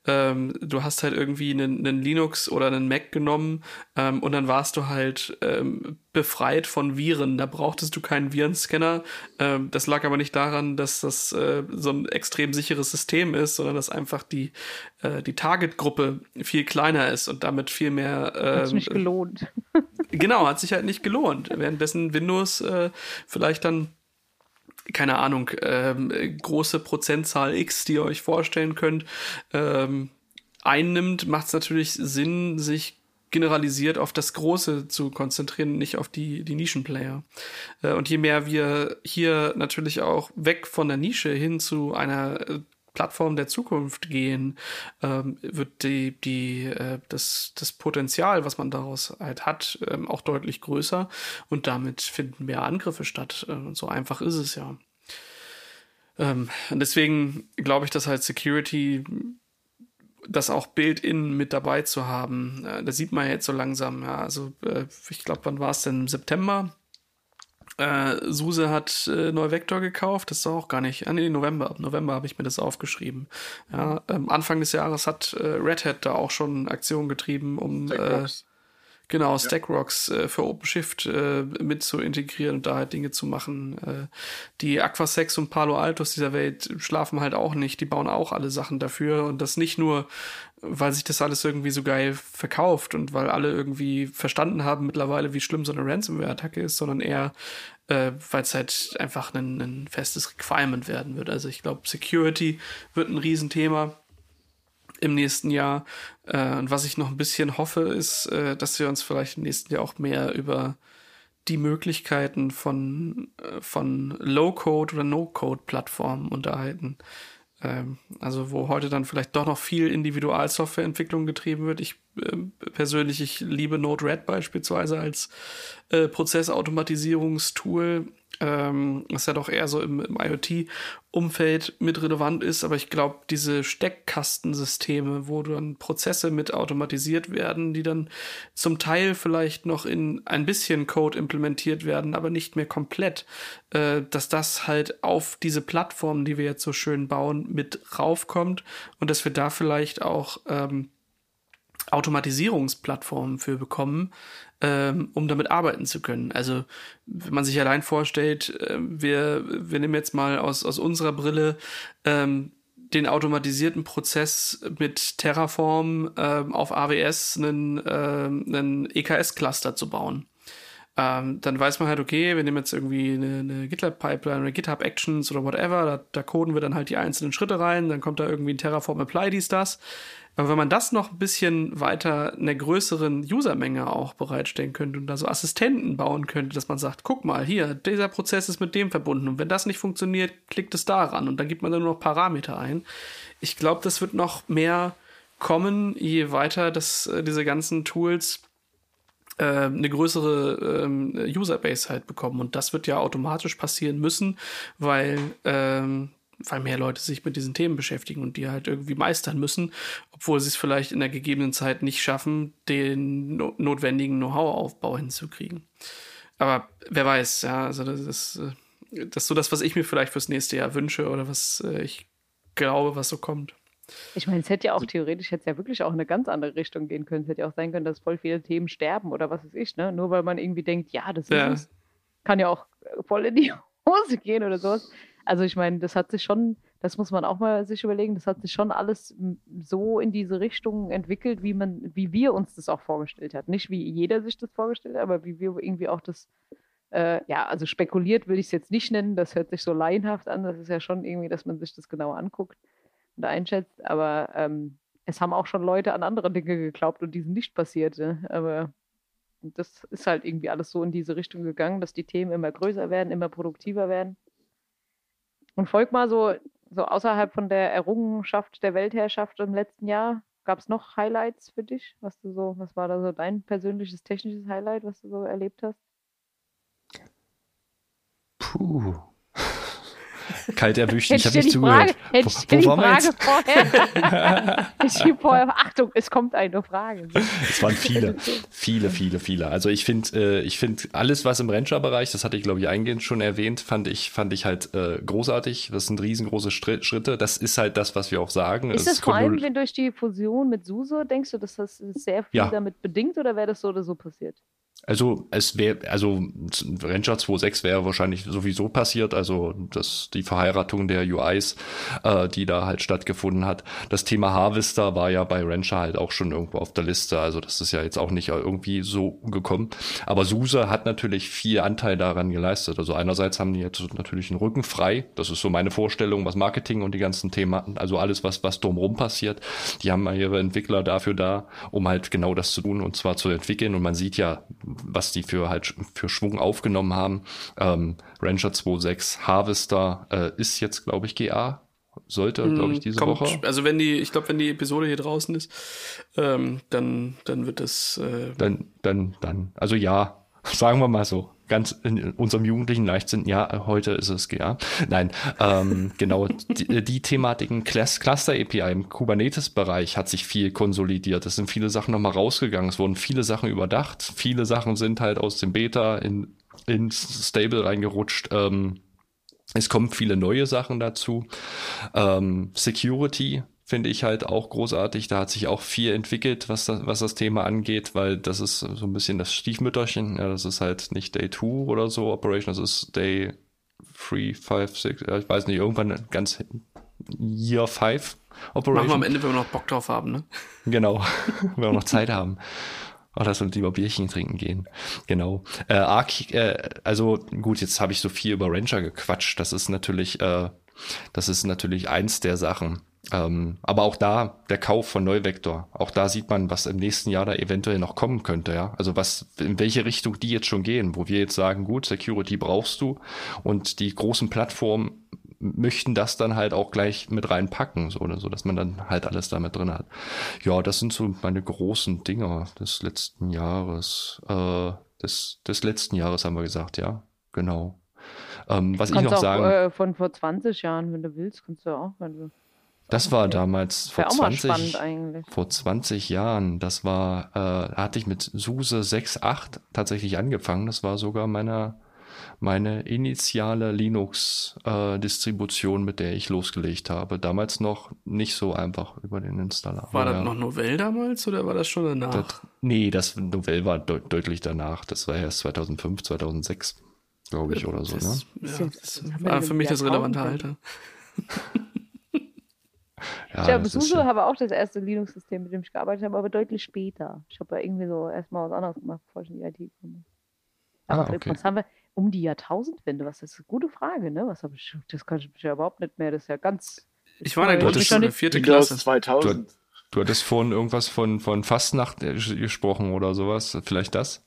ähm, du hast halt irgendwie einen, einen Linux oder einen Mac genommen ähm, und dann warst du halt ähm, befreit von Viren. Da brauchtest du keinen Virenscanner. Ähm, das lag aber nicht daran, dass das äh, so ein extrem sicheres System ist, sondern dass einfach die, äh, die Target-Gruppe viel kleiner ist und damit viel mehr. Äh, hat sich nicht gelohnt. genau, hat sich halt nicht gelohnt. Währenddessen Windows äh, vielleicht dann keine Ahnung, ähm, große Prozentzahl X, die ihr euch vorstellen könnt, ähm, einnimmt, macht es natürlich Sinn, sich generalisiert auf das Große zu konzentrieren, nicht auf die, die Nischenplayer. Äh, und je mehr wir hier natürlich auch weg von der Nische hin zu einer Plattform der Zukunft gehen, ähm, wird die, die, äh, das, das Potenzial, was man daraus halt hat, ähm, auch deutlich größer und damit finden mehr Angriffe statt. Äh, und so einfach ist es ja. Ähm, deswegen glaube ich, dass halt Security das auch Build-in mit dabei zu haben, äh, da sieht man jetzt so langsam, ja, also äh, ich glaube, wann war es denn? Im September? Äh, Suse hat äh, Neuvector gekauft, das ist auch gar nicht, ah nee, November, ab November habe ich mir das aufgeschrieben. Ja, ähm, Anfang des Jahres hat äh, Red Hat da auch schon Aktionen getrieben, um äh, genau Stackrocks äh, für OpenShift äh, mit zu integrieren und da halt Dinge zu machen. Äh, die Aquasex und Palo Altos dieser Welt schlafen halt auch nicht, die bauen auch alle Sachen dafür. Und das nicht nur weil sich das alles irgendwie so geil verkauft und weil alle irgendwie verstanden haben mittlerweile, wie schlimm so eine Ransomware-Attacke ist, sondern eher, äh, weil es halt einfach ein, ein festes Requirement werden wird. Also ich glaube, Security wird ein Riesenthema im nächsten Jahr. Äh, und was ich noch ein bisschen hoffe, ist, äh, dass wir uns vielleicht im nächsten Jahr auch mehr über die Möglichkeiten von, äh, von Low-Code oder No-Code-Plattformen unterhalten. Ähm, also wo heute dann vielleicht doch noch viel Individualsoftwareentwicklung getrieben wird. Ich äh, persönlich, ich liebe Node-RED beispielsweise als äh, Prozessautomatisierungstool ähm, was ja doch eher so im, im IoT-Umfeld mit relevant ist. Aber ich glaube, diese Steckkastensysteme, wo dann Prozesse mit automatisiert werden, die dann zum Teil vielleicht noch in ein bisschen Code implementiert werden, aber nicht mehr komplett, äh, dass das halt auf diese Plattformen, die wir jetzt so schön bauen, mit raufkommt und dass wir da vielleicht auch ähm, Automatisierungsplattformen für bekommen, ähm, um damit arbeiten zu können. Also wenn man sich allein vorstellt, äh, wir, wir nehmen jetzt mal aus, aus unserer Brille ähm, den automatisierten Prozess mit Terraform ähm, auf AWS einen, äh, einen EKS-Cluster zu bauen. ähm, dann weiß man halt, okay, wir nehmen jetzt irgendwie eine, eine GitLab-Pipeline oder GitHub-Actions oder whatever, da, da, coden wir dann halt die einzelnen Schritte rein, dann kommt da irgendwie ein Terraform Apply, dies, das. Aber wenn man das noch ein bisschen weiter einer größeren Usermenge auch bereitstellen könnte und da so Assistenten bauen könnte, dass man sagt, guck mal, hier, dieser Prozess ist mit dem verbunden und wenn das nicht funktioniert, klickt es daran und dann gibt man dann nur noch Parameter ein. Ich glaube, das wird noch mehr kommen, je weiter das, äh, diese ganzen Tools äh, eine größere ähm, Userbase halt bekommen. Und das wird ja automatisch passieren müssen, weil, ähm, weil mehr Leute sich mit diesen Themen beschäftigen und die halt irgendwie meistern müssen, obwohl sie es vielleicht in der gegebenen Zeit nicht schaffen, den no notwendigen Know-how-Aufbau hinzukriegen. Aber wer weiß, ja, also das ist, äh, das ist so das, was ich mir vielleicht fürs nächste Jahr wünsche oder was äh, ich glaube, was so kommt. Ich meine, es hätte ja auch theoretisch jetzt ja wirklich auch in eine ganz andere Richtung gehen können. Es hätte ja auch sein können, dass voll viele Themen sterben oder was weiß ich, ne? Nur weil man irgendwie denkt, ja, das ja. ist. Kann ja auch voll in die Hose gehen oder sowas. Also ich meine, das hat sich schon, das muss man auch mal sich überlegen, das hat sich schon alles so in diese Richtung entwickelt, wie man, wie wir uns das auch vorgestellt hat. Nicht wie jeder sich das vorgestellt hat, aber wie wir irgendwie auch das, äh, ja, also spekuliert will ich es jetzt nicht nennen, das hört sich so laienhaft an, das ist ja schon irgendwie, dass man sich das genauer anguckt und einschätzt, aber ähm, es haben auch schon Leute an andere Dinge geglaubt und die sind nicht passiert. Ne? Aber das ist halt irgendwie alles so in diese Richtung gegangen, dass die Themen immer größer werden, immer produktiver werden. Und folgt mal so, so außerhalb von der Errungenschaft der Weltherrschaft im letzten Jahr, gab es noch Highlights für dich? Was du so, was war da so dein persönliches technisches Highlight, was du so erlebt hast? Puh. Kalt erwischt, ich habe nicht zugehört. Frage, wo, wo die Frage vorher. ich vorher, Achtung, es kommt eine Frage. Es waren viele, viele, viele, viele. Also ich finde, äh, ich finde alles, was im Rancher-Bereich, das hatte ich glaube ich eingehend schon erwähnt, fand ich, fand ich halt äh, großartig. Das sind riesengroße Schritte. Das ist halt das, was wir auch sagen. Ist es das vor allem, wenn durch die Fusion mit SUSE, denkst du, dass das sehr viel ja. damit bedingt oder wäre das so oder so passiert? Also es wäre, also Ranger 2.6 wäre wahrscheinlich sowieso passiert, also das, die Verheiratung der UIs, äh, die da halt stattgefunden hat. Das Thema Harvester war ja bei Rancher halt auch schon irgendwo auf der Liste, also das ist ja jetzt auch nicht irgendwie so gekommen. Aber SUSE hat natürlich viel Anteil daran geleistet. Also einerseits haben die jetzt natürlich einen Rücken frei, das ist so meine Vorstellung, was Marketing und die ganzen Themen, also alles, was, was drumherum passiert. Die haben ihre Entwickler dafür da, um halt genau das zu tun und zwar zu entwickeln. Und man sieht ja, was die für halt für Schwung aufgenommen haben. Ähm, Ranger 2.6 Harvester äh, ist jetzt, glaube ich, GA. Sollte, glaube ich, hm, diese Kommt, Woche. Also wenn die, ich glaube, wenn die Episode hier draußen ist, ähm, dann, dann wird es. Äh dann, dann, dann. Also ja, sagen wir mal so ganz in unserem jugendlichen Leichtsinn, ja, heute ist es GA. Nein, ähm, genau, die, die Thematiken Cluster API im Kubernetes-Bereich hat sich viel konsolidiert. Es sind viele Sachen nochmal rausgegangen. Es wurden viele Sachen überdacht. Viele Sachen sind halt aus dem Beta in, ins Stable reingerutscht. Ähm, es kommen viele neue Sachen dazu. Ähm, Security finde ich halt auch großartig. Da hat sich auch viel entwickelt, was das, was das Thema angeht, weil das ist so ein bisschen das Stiefmütterchen. Ja, das ist halt nicht Day 2 oder so Operation, das ist Day 3, 5, 6, ich weiß nicht, irgendwann ganz Year 5 Operation. Machen wir am Ende, wenn wir noch Bock drauf haben, ne? Genau, wenn wir noch Zeit haben. Ach, lass uns lieber Bierchen trinken gehen. Genau. Äh, Arc, äh, also gut, jetzt habe ich so viel über Ranger gequatscht. Das ist natürlich, äh, das ist natürlich eins der Sachen. Ähm, aber auch da der Kauf von Neuvektor, auch da sieht man, was im nächsten Jahr da eventuell noch kommen könnte, ja. Also was, in welche Richtung die jetzt schon gehen, wo wir jetzt sagen, gut, Security brauchst du und die großen Plattformen möchten das dann halt auch gleich mit reinpacken, so, oder so, dass man dann halt alles damit drin hat. Ja, das sind so meine großen Dinger des letzten Jahres, äh, des, des letzten Jahres haben wir gesagt, ja, genau. Ähm, was ich noch auch, sagen. Äh, von vor 20 Jahren, wenn du willst, kannst du auch, wenn du das war damals vor 20, vor 20 Jahren. Das war, äh, hatte ich mit SUSE 6.8 tatsächlich angefangen. Das war sogar meine, meine initiale Linux-Distribution, äh, mit der ich losgelegt habe. Damals noch nicht so einfach über den Installer. War das noch Novell damals oder war das schon danach? Das, nee, das Novell war de deutlich danach. Das war erst 2005, 2006, glaube ich, oder so. Das, ne? ja, das war für mich das relevante Alter. Ja, ich glaube, SUSE habe auch das erste Linux-System, mit dem ich gearbeitet habe, aber deutlich später. Ich habe ja irgendwie so erstmal was anderes gemacht, bevor ich in die IT komme. Aber Ah, okay. was haben wir um die Jahrtausendwende? Was ist eine gute Frage, ne? Was habe ich, das kann ich mich ja überhaupt nicht mehr. Das ist ja ganz. Ich war in der Weil ich mich Grundschule, noch vierte Windows Klasse. 2000. Du hattest vorhin irgendwas von, von Fastnacht äh, gesprochen oder sowas. Vielleicht das?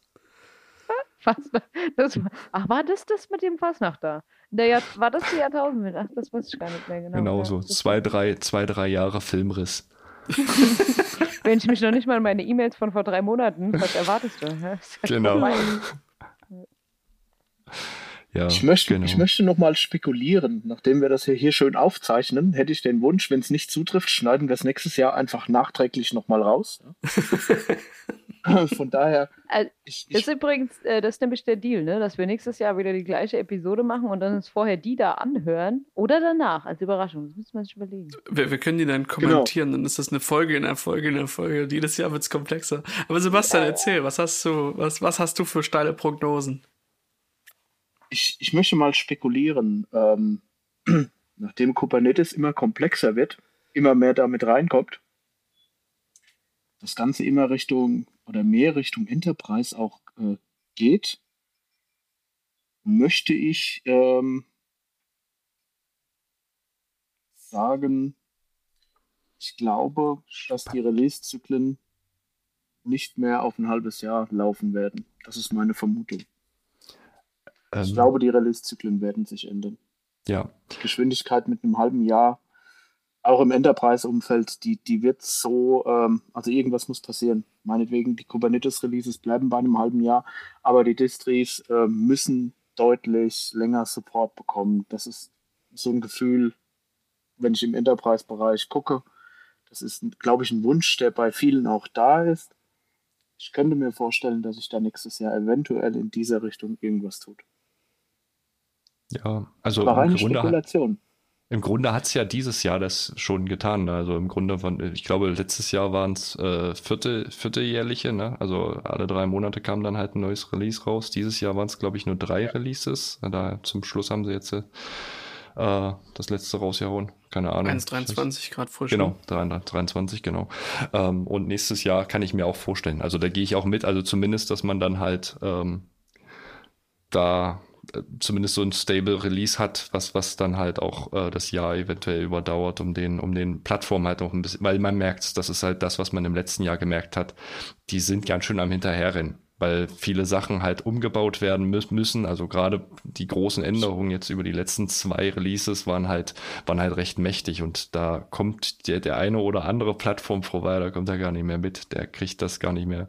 Fast, das, war- ach, war das das mit dem Fasnacht da? Der Jahr, war das die Jahrtausendwende? Ach, das weiß ich gar nicht mehr genau. Genau, ja. so zwei, drei, zwei, drei Jahre Filmriss. Wenn ich mich noch nicht mal an meine E-Mails von vor drei Monaten, was erwartest du? Ja Genau. vorbei. Ja, Ich möchte, genau. ich möchte noch mal spekulieren. Nachdem wir das hier, hier schön aufzeichnen, hätte ich den Wunsch, wenn es nicht zutrifft, schneiden wir es nächstes Jahr einfach nachträglich noch mal raus. Ja. Von daher, Also, ich, Das ich, ist übrigens, äh, das ist nämlich der Deal, ne? dass wir nächstes Jahr wieder die gleiche Episode machen und dann uns vorher die da anhören oder danach als Überraschung. Das müssen wir sich überlegen. Wir, wir können die dann kommentieren, dann ist das eine Folge in einer Folge in einer Folge. Und jedes Jahr wird es komplexer. Aber Sebastian, erzähl, was hast du, was, was hast du für steile Prognosen? Ich, ich möchte mal spekulieren. Ähm, nachdem Kubernetes immer komplexer wird, immer mehr damit reinkommt, das Ganze immer Richtung oder mehr Richtung Enterprise auch äh, geht, möchte ich ähm, sagen, ich glaube, dass die Release-Zyklen nicht mehr auf ein halbes Jahr laufen werden. Das ist meine Vermutung. Ich Ähm, glaube, die Release-Zyklen werden sich ändern. ja, Die Geschwindigkeit mit einem halben Jahr, auch im Enterprise-Umfeld, die, die wird so, ähm, also irgendwas muss passieren. Meinetwegen, die Kubernetes-Releases bleiben bei einem halben Jahr, aber die Distries ähm, müssen deutlich länger Support bekommen. Das ist so ein Gefühl, wenn ich im Enterprise-Bereich gucke. Das ist, glaube ich, ein Wunsch, der bei vielen auch da ist. Ich könnte mir vorstellen, dass sich da nächstes Jahr eventuell in dieser Richtung irgendwas tut. Ja, also Aber im Grunde, Spekulation. im Grunde hat es ja dieses Jahr das schon getan. Also im Grunde von, ich glaube, letztes Jahr waren es äh, vierte, vierteljährliche, ne? Also alle drei Monate kam dann halt ein neues Release raus. Dieses Jahr waren es, glaube ich, nur drei Releases. Da zum Schluss haben sie jetzt äh, das letzte rausgehauen. Keine Ahnung. 1,23 Grad frisch. Genau, 23, genau. Ähm, und nächstes Jahr kann ich mir auch vorstellen. Also da gehe ich auch mit. Also zumindest, dass man dann halt ähm, da zumindest so ein stable Release hat, was, was dann halt auch äh, das Jahr eventuell überdauert, um den, um den Plattformen halt noch ein bisschen, weil man merkt, das ist halt das, was man im letzten Jahr gemerkt hat, die sind ganz schön am Hinterherrennen, weil viele Sachen halt umgebaut werden mü müssen. Also gerade die großen Änderungen jetzt über die letzten zwei Releases waren halt, waren halt recht mächtig und da kommt der, der eine oder andere Plattform-Provider kommt da gar nicht mehr mit. Der kriegt das gar nicht mehr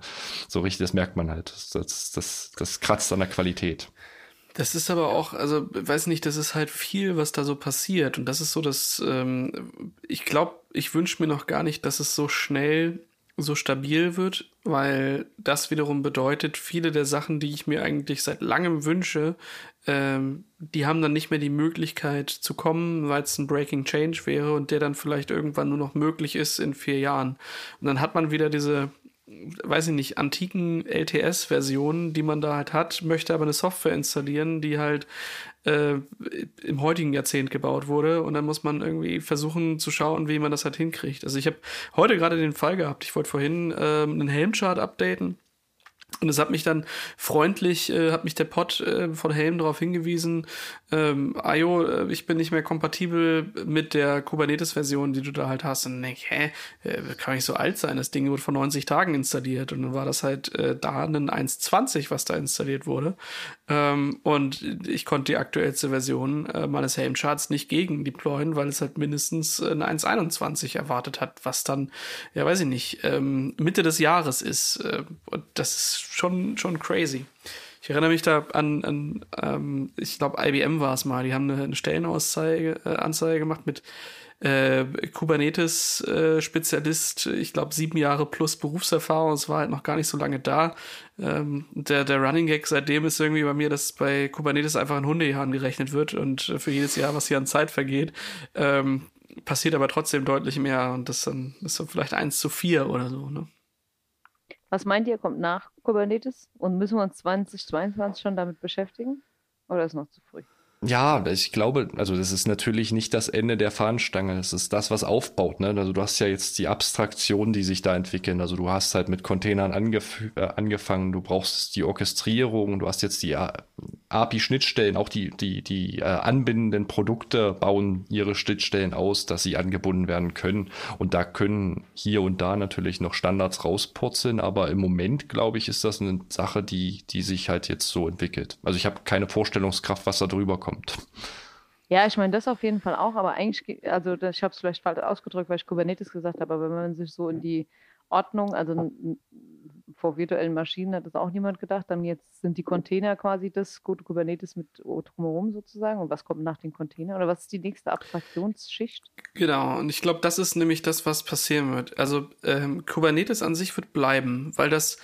so richtig, das merkt man halt. Das, das, das kratzt an der Qualität. Das ist aber auch, also weiß nicht, das ist halt viel, was da so passiert. Und das ist so, dass ähm, ich glaube, ich wünsche mir noch gar nicht, dass es so schnell so stabil wird, weil das wiederum bedeutet, viele der Sachen, die ich mir eigentlich seit langem wünsche, ähm, die haben dann nicht mehr die Möglichkeit zu kommen, weil es ein Breaking Change wäre und der dann vielleicht irgendwann nur noch möglich ist in vier Jahren. Und dann hat man wieder diese weiß ich nicht, antiken LTS-Versionen, die man da halt hat, möchte aber eine Software installieren, die halt äh, im heutigen Jahrzehnt gebaut wurde. Und dann muss man irgendwie versuchen zu schauen, wie man das halt hinkriegt. Also ich habe heute gerade den Fall gehabt, ich wollte vorhin äh, einen Helmchart updaten. Und es hat mich dann freundlich, äh, hat mich der Pod äh, von Helm darauf hingewiesen, ähm, Ayo, äh, ich bin nicht mehr kompatibel mit der Kubernetes-Version, die du da halt hast. Und dann denk ich, hä, äh, kann ich so alt sein? Das Ding wurde vor 90 Tagen installiert. Und dann war das halt äh, da ein 1.20, was da installiert wurde. Ähm, und ich konnte die aktuellste Version äh, meines Helm-Charts nicht gegen deployen, weil es halt mindestens eine 1.21 erwartet hat, was dann, ja weiß ich nicht, ähm, Mitte des Jahres ist. Äh, und das ist schon, schon crazy. Ich erinnere mich da an, an ähm, ich glaube, IBM war es mal, die haben eine, eine Stellenanzeige äh, Anzeige gemacht mit äh, Kubernetes-Spezialist, ich glaube, sieben Jahre plus Berufserfahrung, es war halt noch gar nicht so lange da. Ähm, der, der Running Gag seitdem ist irgendwie bei mir, dass bei Kubernetes einfach in Hundejahren gerechnet wird und für jedes Jahr, was hier an Zeit vergeht, ähm, passiert aber trotzdem deutlich mehr und das dann ist so vielleicht eins zu vier oder so, ne? Was meint ihr, kommt nach Kubernetes? Und müssen wir uns 2022 schon damit beschäftigen? Oder ist noch zu früh? Ja, ich glaube, also das ist natürlich nicht das Ende der Fahnenstange, das ist das, was aufbaut. Ne? Also du hast ja jetzt die Abstraktionen, die sich da entwickeln. Also du hast halt mit Containern angef äh, angefangen, du brauchst die Orchestrierung, du hast jetzt die äh, API-Schnittstellen, auch die, die, die äh, anbindenden Produkte bauen ihre Schnittstellen aus, dass sie angebunden werden können. Und da können hier und da natürlich noch Standards rauspurzeln, aber im Moment, glaube ich, ist das eine Sache, die, die sich halt jetzt so entwickelt. Also ich habe keine Vorstellungskraft, was da drüber kommt. Ja, ich meine, das auf jeden Fall auch, aber eigentlich, also ich habe es vielleicht falsch ausgedrückt, weil ich Kubernetes gesagt habe, aber wenn man sich so in die Ordnung, also vor virtuellen Maschinen hat das auch niemand gedacht, dann jetzt sind die Container quasi das gute Kubernetes mit drumherum sozusagen und was kommt nach den Containern oder was ist die nächste Abstraktionsschicht? Genau, und ich glaube, das ist nämlich das, was passieren wird. Also ähm, Kubernetes an sich wird bleiben, weil das,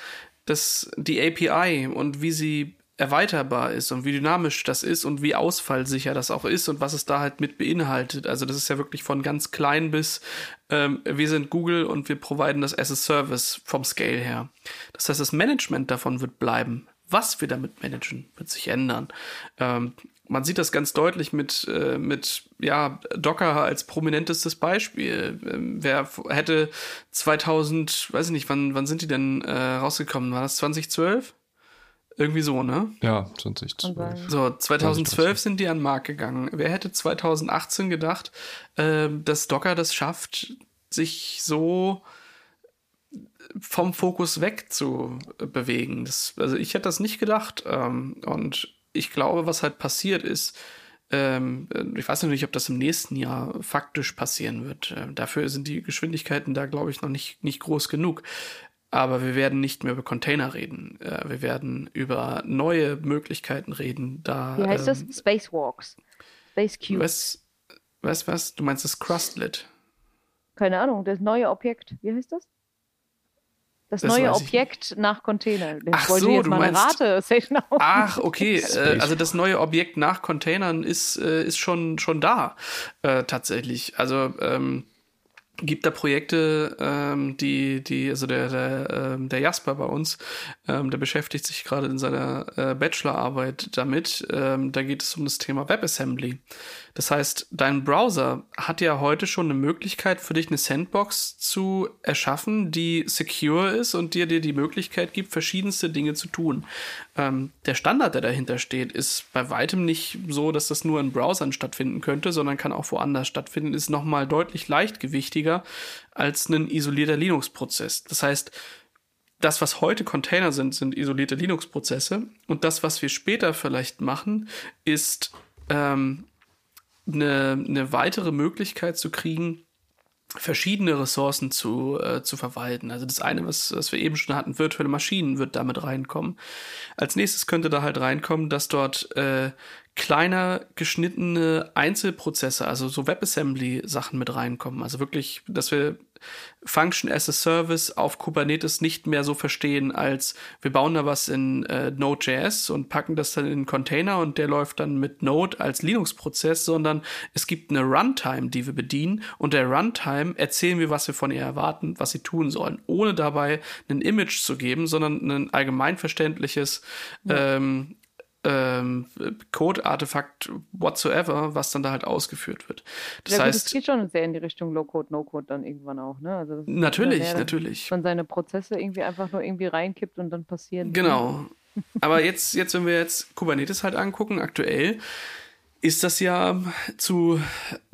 das die API und wie sie erweiterbar ist und wie dynamisch das ist und wie ausfallsicher das auch ist und was es da halt mit beinhaltet. Also das ist ja wirklich von ganz klein bis ähm, wir sind Google und wir providen das as a Service vom Scale her. Das heißt, das Management davon wird bleiben. Was wir damit managen, wird sich ändern. Ähm, man sieht das ganz deutlich mit, äh, mit ja, Docker als prominentestes Beispiel. Ähm, wer hätte 2000, weiß ich nicht, wann, wann sind die denn äh, rausgekommen? War das 2012? Irgendwie so, ne? Ja, 2012. So, 2012 sind die an den Markt gegangen. Wer hätte 2018 gedacht, äh, dass Docker das schafft, sich so vom Fokus weg zu bewegen? Das, also ich hätte das nicht gedacht. Ähm, und ich glaube, was halt passiert ist, ähm, ich weiß noch nicht, ob das im nächsten Jahr faktisch passieren wird. Äh, dafür sind die Geschwindigkeiten da, glaube ich, noch nicht, nicht groß genug. Aber wir werden nicht mehr über Container reden. Äh, wir werden über neue Möglichkeiten reden. Da, Wie heißt ähm, das? Spacewalks. Space Cube. Was, was, was? Du meinst das Crustlet? Keine Ahnung, das neue Objekt. Wie heißt das? Das, das neue Objekt nach Container. Ich Ach so, jetzt du mal meinst, Rate Ach, okay. äh, also das neue Objekt nach Containern ist, äh, ist schon, schon da, äh, tatsächlich. Also ähm, gibt da Projekte, ähm, die, die, also der, der, ähm, der Jasper bei uns, ähm, der beschäftigt sich gerade in seiner äh, Bachelorarbeit damit. Ähm, da geht es um das Thema WebAssembly. Das heißt, dein Browser hat ja heute schon eine Möglichkeit für dich eine Sandbox zu erschaffen, die secure ist und dir dir die Möglichkeit gibt, verschiedenste Dinge zu tun. Ähm, der Standard, der dahinter steht, ist bei weitem nicht so, dass das nur in Browsern stattfinden könnte, sondern kann auch woanders stattfinden, ist nochmal deutlich leichtgewichtiger als ein isolierter Linux-Prozess. Das heißt, das, was heute Container sind, sind isolierte Linux-Prozesse. Und das, was wir später vielleicht machen, ist ähm, eine, eine weitere Möglichkeit zu kriegen, verschiedene Ressourcen zu, äh, zu verwalten. Also das eine, was, was wir eben schon hatten, virtuelle Maschinen wird damit reinkommen. Als nächstes könnte da halt reinkommen, dass dort äh, kleiner geschnittene Einzelprozesse, also so WebAssembly-Sachen mit reinkommen. Also wirklich, dass wir Function as a Service auf Kubernetes nicht mehr so verstehen, als wir bauen da was in äh, Node.js und packen das dann in einen Container und der läuft dann mit Node als Linux-Prozess, sondern es gibt eine Runtime, die wir bedienen und der Runtime erzählen wir, was wir von ihr erwarten, was sie tun sollen, ohne dabei ein Image zu geben, sondern ein allgemeinverständliches ja. ähm, ähm, Code-Artefakt whatsoever, was dann da halt ausgeführt wird. Das ja, heißt, es geht schon sehr in die Richtung Low-Code, No-Code dann irgendwann auch, ne? Also natürlich, mehr, natürlich. Man seine Prozesse irgendwie einfach nur irgendwie reinkippt und dann passieren. Genau. Aber jetzt, jetzt, wenn wir jetzt Kubernetes halt angucken, aktuell, ist das ja zu,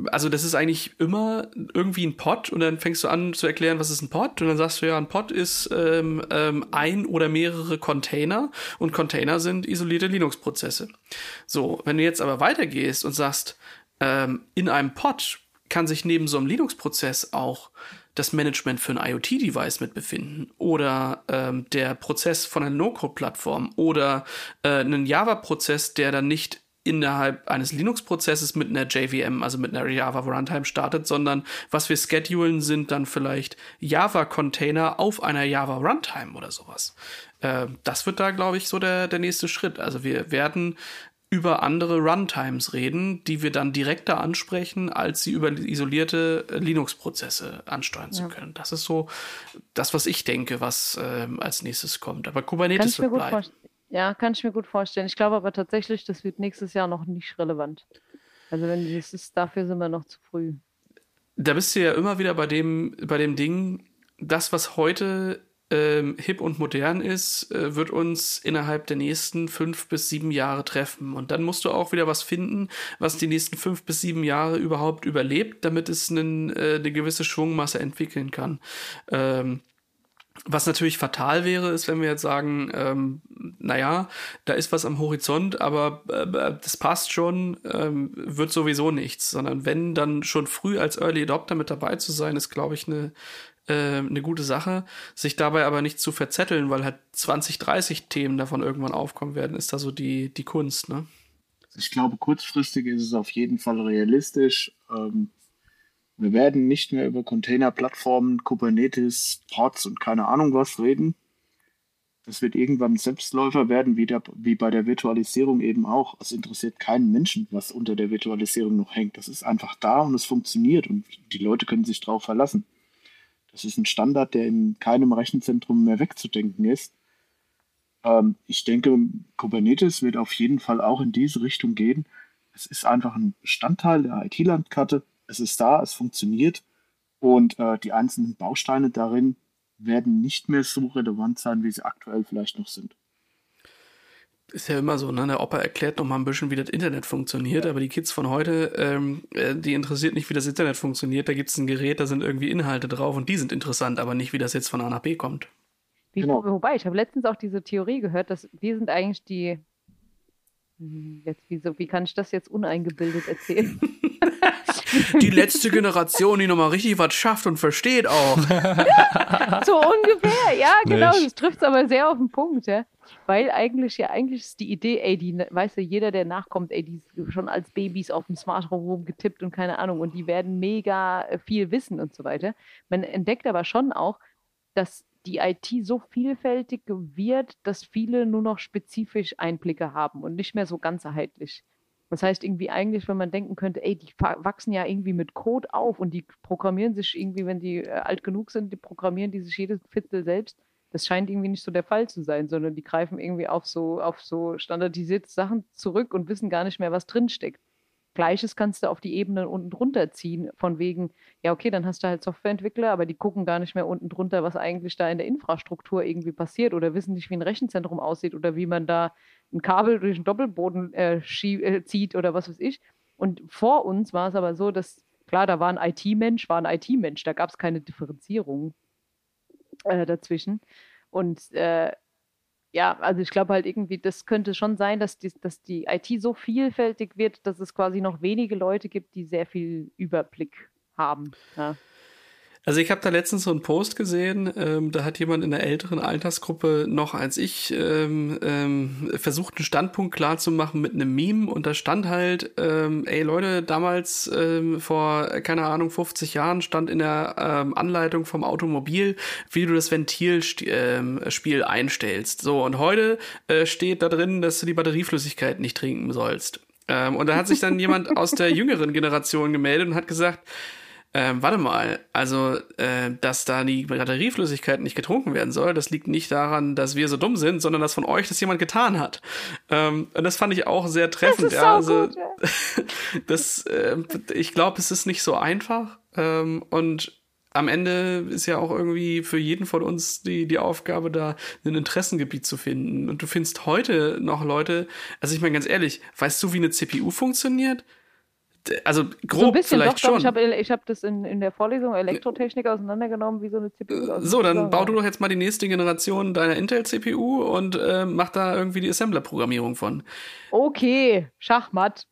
also das ist eigentlich immer irgendwie ein Pod und dann fängst du an zu erklären, was ist ein Pod und dann sagst du ja, ein Pod ist ähm, ähm, ein oder mehrere Container und Container sind isolierte Linux-Prozesse. So, wenn du jetzt aber weitergehst und sagst, ähm, in einem Pod kann sich neben so einem Linux-Prozess auch das Management für ein IoT-Device mit befinden oder ähm, der Prozess von einer No-Code-Plattform oder äh, einen Java-Prozess, der dann nicht innerhalb eines Linux-Prozesses mit einer JVM, also mit einer Java Runtime startet, sondern was wir schedulen, sind dann vielleicht Java-Container auf einer Java Runtime oder sowas. Äh, das wird da, glaube ich, so der, der nächste Schritt. Also wir werden über andere Runtimes reden, die wir dann direkter ansprechen, als sie über isolierte Linux-Prozesse ansteuern ja. zu können. Das ist so das, was ich denke, was äh, als nächstes kommt. Aber Kubernetes wird bleiben. Ja, kann ich mir gut vorstellen. Ich glaube aber tatsächlich, das wird nächstes Jahr noch nicht relevant. Also wenn das ist, dafür sind wir noch zu früh. Da bist du ja immer wieder bei dem, bei dem Ding, das, was heute ähm, hip und modern ist, äh, wird uns innerhalb der nächsten fünf bis sieben Jahre treffen. Und dann musst du auch wieder was finden, was die nächsten fünf bis sieben Jahre überhaupt überlebt, damit es einen, äh, eine gewisse Schwungmasse entwickeln kann. Ähm, was natürlich fatal wäre, ist, wenn wir jetzt sagen, ähm, naja, da ist was am Horizont, aber äh, das passt schon, ähm, wird sowieso nichts, sondern wenn dann schon früh als Early Adopter mit dabei zu sein, ist, glaube ich, eine, äh, eine gute Sache. Sich dabei aber nicht zu verzetteln, weil halt 20, 30 Themen davon irgendwann aufkommen werden, ist da so die, die Kunst, ne? Ich glaube, kurzfristig ist es auf jeden Fall realistisch. Ähm, wir werden nicht mehr über Container-Plattformen, Kubernetes, Pods und keine Ahnung was reden. Das wird irgendwann Selbstläufer werden, wie, der, wie bei der Virtualisierung eben auch. Es interessiert keinen Menschen, was unter der Virtualisierung noch hängt. Das ist einfach da und es funktioniert und die Leute können sich darauf verlassen. Das ist ein Standard, der in keinem Rechenzentrum mehr wegzudenken ist. Ähm, ich denke, Kubernetes wird auf jeden Fall auch in diese Richtung gehen. Es ist einfach ein Bestandteil der IT-Landkarte es ist da, es funktioniert und äh, die einzelnen Bausteine darin werden nicht mehr so relevant sein, wie sie aktuell vielleicht noch sind. Ist ja immer so, ne? Der Opa erklärt noch mal ein bisschen, wie das Internet funktioniert, ja. aber die Kids von heute, ähm, äh, die interessiert nicht, wie das Internet funktioniert. Da gibt es ein Gerät, da sind irgendwie Inhalte drauf und die sind interessant, aber nicht, wie das jetzt von A nach B kommt. Wie, genau. Wobei, ich habe letztens auch diese Theorie gehört, dass wir sind eigentlich die. Hm, jetzt, wieso, wie kann ich das jetzt uneingebildet erzählen? die letzte Generation, die nochmal richtig was schafft und versteht auch. so ungefähr, ja, genau. Nicht. Das trifft es aber sehr auf den Punkt, ja. Weil eigentlich, ja, eigentlich ist die Idee, ey, die, weißt du, jeder, der nachkommt, ey, die ist schon als Babys auf dem Smartphone rumgetippt und keine Ahnung, und die werden mega äh, viel wissen und so weiter. Man entdeckt aber schon auch, dass die IT so vielfältig wird, dass viele nur noch spezifisch Einblicke haben und nicht mehr so ganzheitlich. Das heißt irgendwie eigentlich, wenn man denken könnte, ey, die wachsen ja irgendwie mit Code auf und die programmieren sich irgendwie, wenn die äh, alt genug sind, die programmieren die sich jedes Viertel selbst. Das scheint irgendwie nicht so der Fall zu sein, sondern die greifen irgendwie auf so, auf so standardisierte Sachen zurück und wissen gar nicht mehr, was drinsteckt. Gleiches kannst du auf die Ebenen unten drunter ziehen, von wegen, ja, okay, dann hast du halt Softwareentwickler, aber die gucken gar nicht mehr unten drunter, was eigentlich da in der Infrastruktur irgendwie passiert oder wissen nicht, wie ein Rechenzentrum aussieht oder wie man da ein Kabel durch den Doppelboden äh, äh, zieht oder was weiß ich. Und vor uns war es aber so, dass, klar, da war ein IT-Mensch, war ein IT-Mensch, da gab es keine Differenzierung äh, dazwischen. Und äh, ja, also ich glaube halt irgendwie, das könnte schon sein, dass die, dass die IT so vielfältig wird, dass es quasi noch wenige Leute gibt, die sehr viel Überblick haben. Ja. Also ich habe da letztens so einen Post gesehen, ähm, da hat jemand in der älteren Altersgruppe noch als ich ähm, ähm, versucht, einen Standpunkt klar zu machen mit einem Meme und da stand halt, ähm, ey Leute, damals ähm, vor, keine Ahnung, 50 Jahren stand in der ähm, Anleitung vom Automobil, wie du das Ventilspiel ähm, einstellst. So, und heute äh, steht da drin, dass du die Batterieflüssigkeit nicht trinken sollst. Ähm, und da hat sich dann jemand aus der jüngeren Generation gemeldet und hat gesagt, ähm, warte mal, also, äh, dass da die Batterieflüssigkeit nicht getrunken werden soll, das liegt nicht daran, dass wir so dumm sind, sondern dass von euch das jemand getan hat. Ähm, und das fand ich auch sehr treffend. Das ja, also, gut, ja. das, äh, ich glaube, es ist nicht so einfach. Ähm, und am Ende ist ja auch irgendwie für jeden von uns die, die Aufgabe, da ein Interessengebiet zu finden. Und du findest heute noch Leute, also ich meine ganz ehrlich, weißt du, wie eine CPU funktioniert? Also grob so ein bisschen vielleicht doch, schon. ich habe ich hab das in, in der Vorlesung Elektrotechnik auseinandergenommen, wie so eine CPU aussieht. So, dann bau du doch jetzt mal die nächste Generation deiner Intel-CPU und äh, mach da irgendwie die Assembler-Programmierung von. Okay, Schachmatt.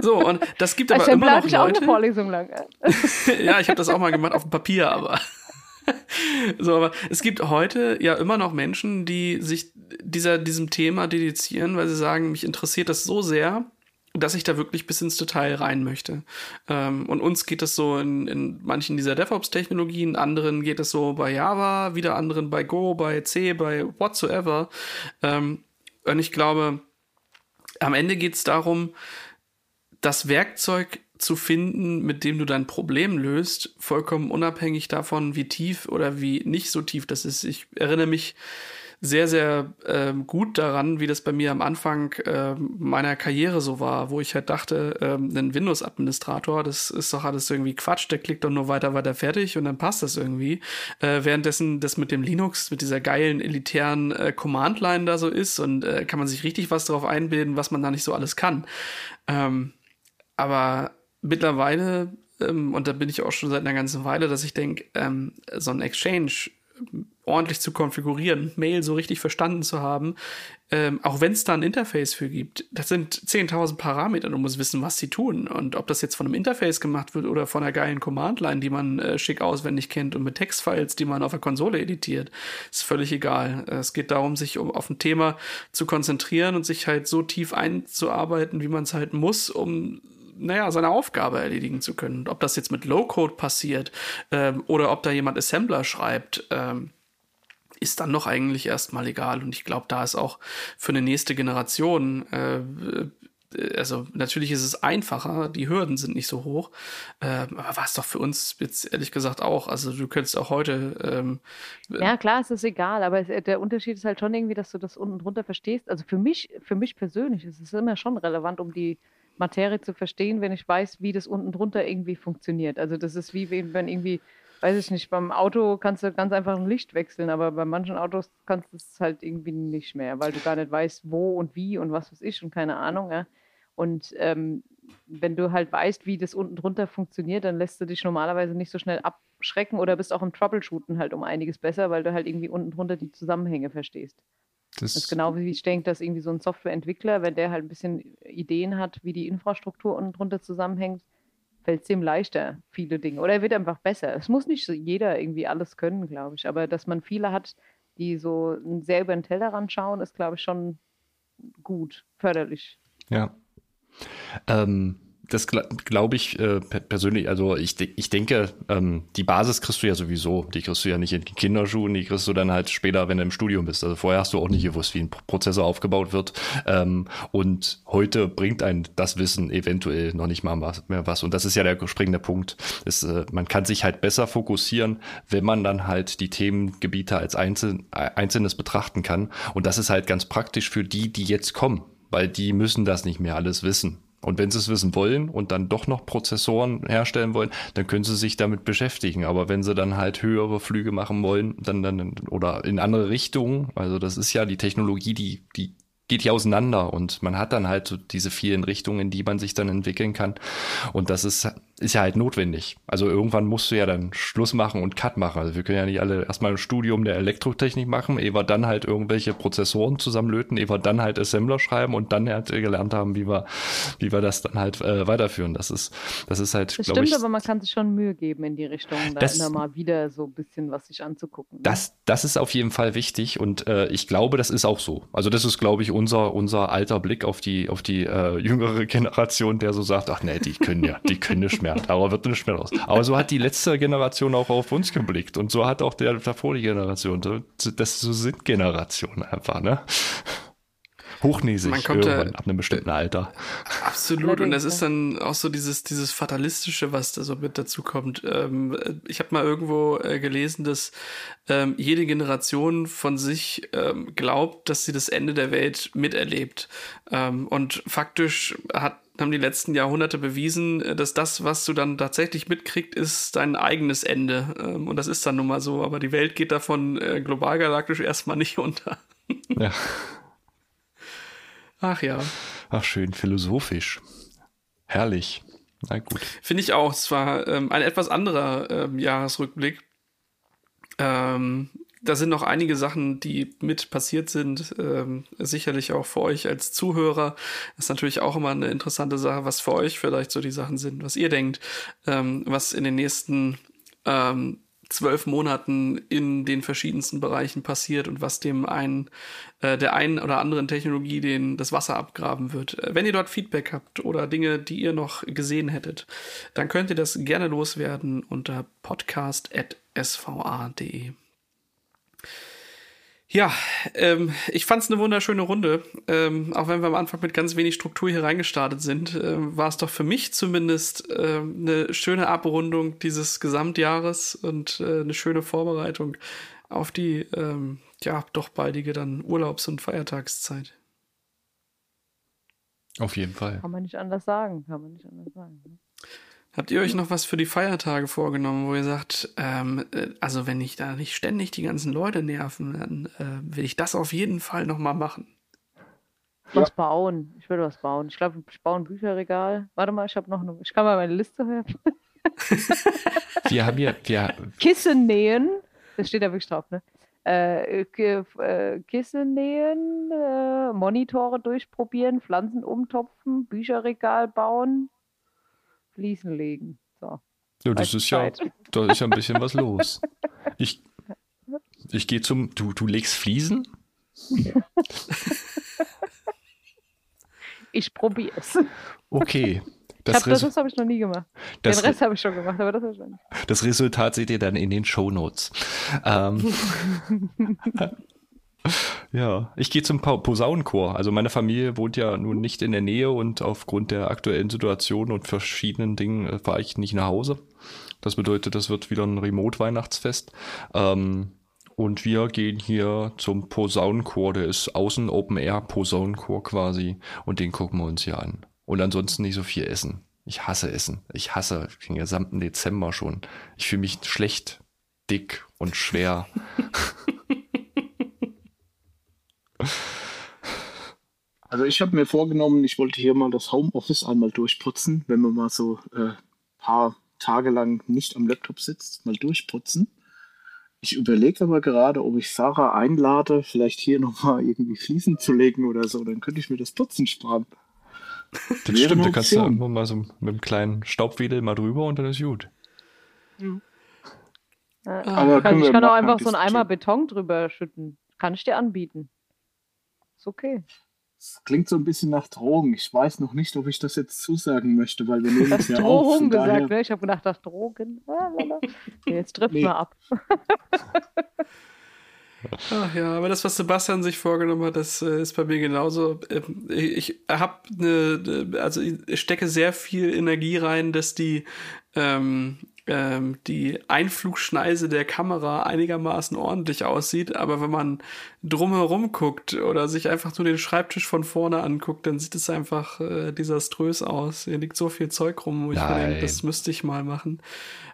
So, und das gibt aber Assembler immer noch ich Leute. Auch eine Vorlesung lang. ja, ich habe das auch mal gemacht auf dem Papier, aber so, aber es gibt heute ja immer noch Menschen, die sich dieser, diesem Thema dedizieren, weil sie sagen, mich interessiert das so sehr, dass ich da wirklich bis ins Detail rein möchte. Ähm, und uns geht es so in, in manchen dieser DevOps-Technologien, anderen geht es so bei Java, wieder anderen bei Go, bei C, bei whatsoever. Ähm, und ich glaube, am Ende geht es darum, das Werkzeug zu finden, mit dem du dein Problem löst, vollkommen unabhängig davon, wie tief oder wie nicht so tief das ist. Ich erinnere mich sehr, sehr äh, gut daran, wie das bei mir am Anfang äh, meiner Karriere so war, wo ich halt dachte, äh, ein Windows-Administrator, das ist doch alles irgendwie Quatsch, der klickt doch nur weiter, weiter fertig und dann passt das irgendwie. Äh, währenddessen das mit dem Linux, mit dieser geilen, elitären äh, Command-Line da so ist und äh, kann man sich richtig was darauf einbilden, was man da nicht so alles kann. Ähm, aber mittlerweile, ähm, und da bin ich auch schon seit einer ganzen Weile, dass ich denke, ähm, so ein Exchange ordentlich zu konfigurieren, Mail so richtig verstanden zu haben, ähm, auch wenn es da ein Interface für gibt. Das sind 10.000 Parameter, du musst wissen, was sie tun. Und ob das jetzt von einem Interface gemacht wird oder von einer geilen Command-Line, die man äh, schick auswendig kennt und mit Textfiles, die man auf der Konsole editiert, ist völlig egal. Es geht darum, sich um, auf ein Thema zu konzentrieren und sich halt so tief einzuarbeiten, wie man es halt muss, um naja, seine Aufgabe erledigen zu können. Ob das jetzt mit Low-Code passiert ähm, oder ob da jemand Assembler schreibt, ähm, ist dann noch eigentlich erstmal egal. Und ich glaube, da ist auch für eine nächste Generation, äh, also natürlich ist es einfacher, die Hürden sind nicht so hoch, äh, aber war es doch für uns jetzt ehrlich gesagt auch. Also du könntest auch heute. Ähm, ja, klar, es ist egal, aber es, der Unterschied ist halt schon irgendwie, dass du das unten drunter verstehst. Also für mich, für mich persönlich ist es immer schon relevant, um die Materie zu verstehen, wenn ich weiß, wie das unten drunter irgendwie funktioniert. Also das ist wie wenn irgendwie, weiß ich nicht, beim Auto kannst du ganz einfach ein Licht wechseln, aber bei manchen Autos kannst du es halt irgendwie nicht mehr, weil du gar nicht weißt, wo und wie und was weiß ich und keine Ahnung. Ja. Und ähm, wenn du halt weißt, wie das unten drunter funktioniert, dann lässt du dich normalerweise nicht so schnell abschrecken oder bist auch im Troubleshooten halt um einiges besser, weil du halt irgendwie unten drunter die Zusammenhänge verstehst. Das, das ist genau wie ich denke, dass irgendwie so ein Softwareentwickler, wenn der halt ein bisschen Ideen hat, wie die Infrastruktur unten drunter zusammenhängt, fällt es ihm leichter, viele Dinge. Oder er wird einfach besser. Es muss nicht jeder irgendwie alles können, glaube ich. Aber dass man viele hat, die so sehr über den Tellerrand schauen, ist, glaube ich, schon gut, förderlich. Ja. Ähm, das glaube ich äh, persönlich, also ich, ich denke, ähm, die Basis kriegst du ja sowieso. Die kriegst du ja nicht in Kinderschuhen, die kriegst du dann halt später, wenn du im Studium bist. Also vorher hast du auch nicht gewusst, wie ein Prozessor aufgebaut wird. Ähm, und heute bringt ein das Wissen eventuell noch nicht mal was, mehr was. Und das ist ja der springende Punkt. Ist, äh, man kann sich halt besser fokussieren, wenn man dann halt die Themengebiete als einzeln, einzelnes betrachten kann. Und das ist halt ganz praktisch für die, die jetzt kommen weil die müssen das nicht mehr alles wissen. Und wenn sie es wissen wollen und dann doch noch Prozessoren herstellen wollen, dann können sie sich damit beschäftigen. Aber wenn sie dann halt höhere Flüge machen wollen, dann, dann, oder in andere Richtungen, also das ist ja die Technologie, die, die geht ja auseinander und man hat dann halt so diese vielen Richtungen, in die man sich dann entwickeln kann. Und das ist ist ja halt notwendig. Also irgendwann musst du ja dann Schluss machen und Cut machen. Also wir können ja nicht alle erstmal ein Studium der Elektrotechnik machen, ehe wir dann halt irgendwelche Prozessoren zusammenlöten, ehe wir dann halt Assembler schreiben und dann halt gelernt haben, wie wir, wie wir das dann halt äh, weiterführen. Das ist, das ist halt, glaube ich. Stimmt, aber man kann sich schon Mühe geben in die Richtung, da das, immer mal wieder so ein bisschen was sich anzugucken. Ne? Das, das ist auf jeden Fall wichtig und äh, ich glaube, das ist auch so. Also das ist, glaube ich, unser, unser alter Blick auf die, auf die äh, jüngere Generation, der so sagt, ach nee, die können ja, die können nicht mehr mehr. Darauf wird nicht mehr raus. Aber so hat die letzte Generation auch auf uns geblickt. Und so hat auch der davor die Generation. Das so sind Generationen einfach, ne? Hochnäsig Man kommt irgendwann ab einem bestimmten Alter. Absolut. Und das ist dann auch so dieses, dieses Fatalistische, was da so mit dazu kommt. Ähm, ich habe mal irgendwo äh, gelesen, dass ähm, jede Generation von sich ähm, glaubt, dass sie das Ende der Welt miterlebt. Ähm, und faktisch hat haben die letzten Jahrhunderte bewiesen, äh, dass das, was du dann tatsächlich mitkriegst, ist dein eigenes Ende. Und das ist dann nun mal so. Aber die Welt geht davon äh, global galaktisch erstmal nicht unter. Ja. Ach ja. Ach, schön philosophisch. Herrlich. Na gut. Finde ich auch. Es war ähm, ein etwas anderer ähm, Jahresrückblick. Ähm, da sind noch einige Sachen, die mit passiert sind. Ähm, sicherlich auch für euch als Zuhörer. Das ist natürlich auch immer eine interessante Sache, was für euch vielleicht so die Sachen sind, was ihr denkt, ähm, was in den nächsten ähm, zwölf Monaten in den verschiedensten Bereichen passiert und was dem einen, äh, der einen oder anderen Technologie den, das Wasser abgraben wird. Äh, wenn ihr dort Feedback habt oder Dinge, die ihr noch gesehen hättet, dann könnt ihr das gerne loswerden unter podcast.sva.de. Ja, ähm, ich fand es eine wunderschöne Runde. Ähm, auch wenn wir am Anfang mit ganz wenig Struktur hier reingestartet sind, ähm, war es doch für mich zumindest ähm, eine schöne Abrundung dieses Gesamtjahres und äh, eine schöne Vorbereitung auf die ähm, ja, doch baldige dann Urlaubs- und Feiertagszeit. Auf jeden Fall. Kann man nicht anders sagen. Kann man nicht anders sagen. Ne? Habt ihr euch noch was für die Feiertage vorgenommen, wo ihr sagt, ähm, äh, also wenn ich da nicht ständig die ganzen Leute nerven, dann äh, will ich das auf jeden Fall nochmal machen. Was bauen. Ich will was bauen. Ich glaube, ich baue ein Bücherregal. Warte mal, ich habe noch eine. Ich kann mal meine Liste hören. Wir haben hier, wir, Kissen nähen. Das steht da wirklich drauf, ne? Äh, äh, Kissen nähen, äh, Monitore durchprobieren, Pflanzen umtopfen, Bücherregal bauen, Fliesen legen. So. ja, das ist ja, da ist ja ein bisschen was los. Ich, ich gehe zum, du, du legst Fliesen? Ich probiere es. Okay. Das, Das, hab, das, habe ich noch nie gemacht. Den Rest habe ich schon gemacht, aber das habe ich noch nicht. das Resultat seht ihr dann in den Shownotes. Ähm, ja, ich gehe zum Posaunenchor. Also meine Familie wohnt ja nun nicht in der Nähe und aufgrund der aktuellen Situation und verschiedenen Dingen äh, fahre ich nicht nach Hause. Das bedeutet, das wird wieder ein Remote-Weihnachtsfest. Ähm, und wir gehen hier zum Posaunenchor. Der ist außen Open Air Posaunenchor quasi. Und den gucken wir uns hier an. Und ansonsten nicht so viel essen. Ich hasse Essen. Ich hasse den gesamten Dezember schon. Ich fühle mich schlecht, dick und schwer. Also ich habe mir vorgenommen, ich wollte hier mal das Homeoffice einmal durchputzen, wenn man mal so äh, paar Tage lang nicht am Laptop sitzt, mal durchputzen. Ich überlege aber gerade, ob ich Sarah einlade, vielleicht hier nochmal irgendwie Fliesen zu legen oder so, dann könnte ich mir das Putzen sparen. Das Wäre stimmt, da kannst du Option. irgendwann mal so mit einem kleinen Staubwedel mal drüber und dann ist gut. Ja. Aber Ich kann, können ich kann auch einfach so einen Eimer. Beton drüber schütten. Kann ich dir anbieten. Ist okay. Das klingt so ein bisschen nach Drogen. Ich weiß noch nicht, ob ich das jetzt zusagen möchte, weil wir nehmen es ja auf. Drohung Von gesagt, daher, ne? Ich habe gedacht, das Drogen. Ah, jetzt trifft Nee. mal ab. Ach ja, aber das, was Sebastian sich vorgenommen hat, das äh, ist bei mir genauso. Ähm, Ich habe eine, also ich stecke sehr viel Energie rein, dass die ähm, ähm, die Einflugschneise der Kamera einigermaßen ordentlich aussieht, aber wenn man drumherum guckt oder sich einfach nur den Schreibtisch von vorne anguckt, dann sieht es einfach äh, desaströs aus. Hier liegt so viel Zeug rum, wo ich mir denke, das müsste ich mal machen.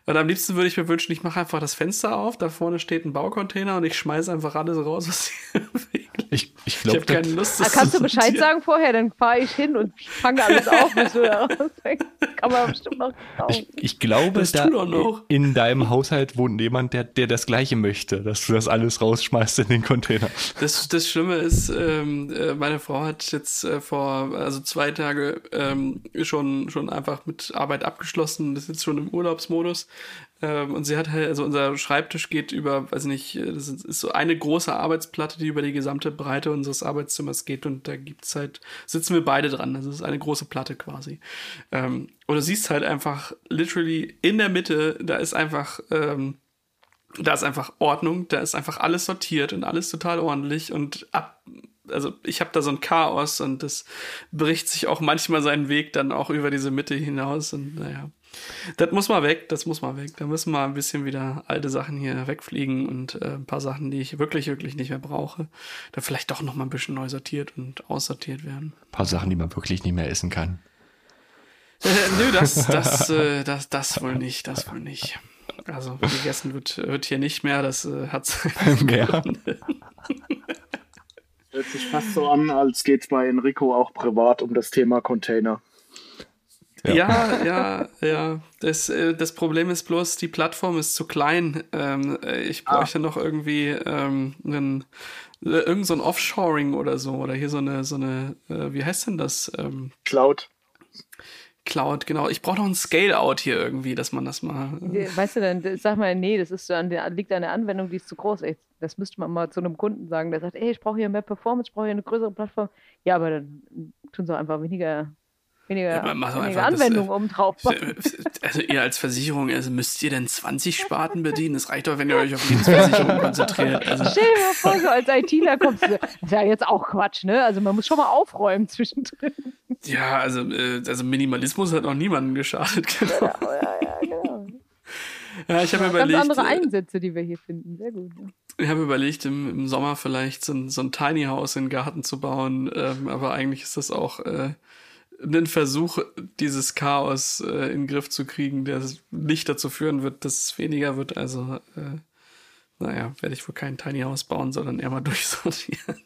Und am liebsten würde ich mir wünschen, ich mache einfach das Fenster auf, da vorne steht ein Baucontainer und ich schmeiße einfach alles raus, was hier. Ich, ich Ich glaube, habe keine Lust, Ah, das kannst du Bescheid sortieren. sagen vorher? Dann fahre ich hin und fange alles auf, bis du da rausfängst. Kann man bestimmt noch ich, ich glaube, Das da tu doch noch. in deinem Haushalt wohnt jemand, der, der das Gleiche möchte, dass du das alles rausschmeißt in den Container. Das, das Schlimme ist, ähm, äh, meine Frau hat jetzt äh, vor also zwei Tage ähm, schon schon einfach mit Arbeit abgeschlossen, ist jetzt schon im Urlaubsmodus. Ähm, und sie hat halt, also unser Schreibtisch geht über, weiß nicht, äh, das ist, so eine große Arbeitsplatte, die über die gesamte Breite unseres Arbeitszimmers geht und da gibt's halt, sitzen wir beide dran. Also es ist eine große Platte quasi. Ähm, und du siehst halt einfach literally in der Mitte, da ist einfach ähm, da ist einfach Ordnung, da ist einfach alles sortiert und alles total ordentlich und ab, also ich habe da so ein Chaos und das bricht sich auch manchmal seinen Weg dann auch über diese Mitte hinaus und naja. Das muss mal weg, das muss mal weg. Da müssen mal ein bisschen wieder alte Sachen hier wegfliegen und äh, ein paar Sachen, die ich wirklich, wirklich nicht mehr brauche, da vielleicht doch noch mal ein bisschen neu sortiert und aussortiert werden. Ein paar Sachen, die man wirklich nicht mehr essen kann. Äh, nö, das, das, äh, das, das wohl nicht, das wohl nicht. Also gegessen wird, wird hier nicht mehr, das äh, hat Mehr. hört sich fast so an, als geht es bei Enrico auch privat um das Thema Container. Ja. Ja, ja, ja. Das, äh, das Problem ist bloß, die Plattform ist zu klein. Ähm, äh, ich bräuchte noch irgendwie ähm, einen, äh, irgend so ein Offshoring oder so. Oder hier so eine, so eine, wie heißt denn das? Ähm, Cloud. Cloud, genau. Ich brauche noch ein Scale-Out hier irgendwie, dass man das mal. Weißt du, dann sag mal, nee, das ist so an der, liegt an der Anwendung, die ist zu groß. Ey, das müsste man mal zu einem Kunden sagen, der sagt, ey, ich brauche hier mehr Performance, ich brauche hier eine größere Plattform. Ja, aber dann tun sie auch einfach weniger, weniger, Ja, weniger einfach das, Anwendung äh, oben drauf. also ihr als Versicherung, also müsst ihr denn 20 Sparten bedienen? Das reicht doch, wenn ihr euch auf Lebensversicherung konzentriert. Also, Stell dir mal vor, so als ITler kommst du, das ist ja jetzt auch Quatsch, ne? Also man muss schon mal aufräumen zwischendrin. ja, also, äh, also Minimalismus hat noch niemandem geschadet. Genau. Ja, ja, ja, genau. Ja, ich habe Ganz überlegt. andere äh, Einsätze, die wir hier finden. Sehr gut. Ne? Ich habe überlegt, im, im, Sommer vielleicht so ein, so ein Tiny House in den Garten zu bauen, ähm, aber eigentlich ist das auch äh, ein Versuch, dieses Chaos äh, in den Griff zu kriegen, der nicht dazu führen wird, dass es weniger wird. Also, äh, naja, werde ich wohl kein Tiny House bauen, sondern eher mal durchsortieren.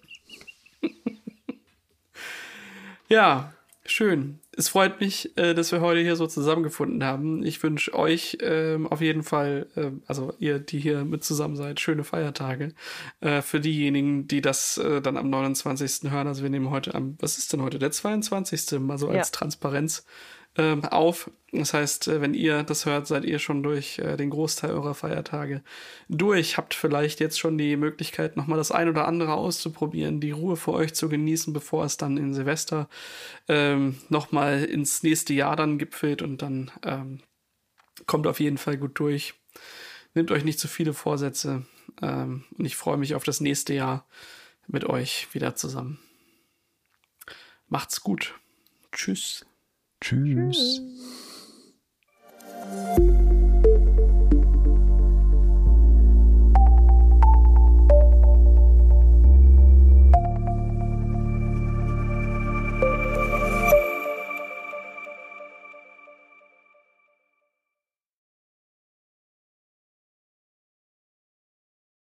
ja, schön es freut mich, äh, dass wir heute hier so zusammengefunden haben. Ich wünsche euch ähm, auf jeden Fall, äh, also ihr, die hier mit zusammen seid, schöne Feiertage. Äh, für diejenigen, die das äh, dann am 29. hören, also wir nehmen heute am, was ist denn heute, der 22. mal so als ja. Transparenz äh, auf. Das heißt, äh, wenn ihr das hört, seid ihr schon durch äh, den Großteil eurer Feiertage durch. Habt vielleicht jetzt schon die Möglichkeit, nochmal das ein oder andere auszuprobieren, die Ruhe für euch zu genießen, bevor es dann in Silvester ähm, nochmal ins nächste Jahr dann gipfelt und dann ähm, kommt auf jeden Fall gut durch. Nehmt euch nicht zu viele Vorsätze ähm, und ich freue mich auf das nächste Jahr mit euch wieder zusammen. Macht's gut. Tschüss. Tschüss. Tschüss.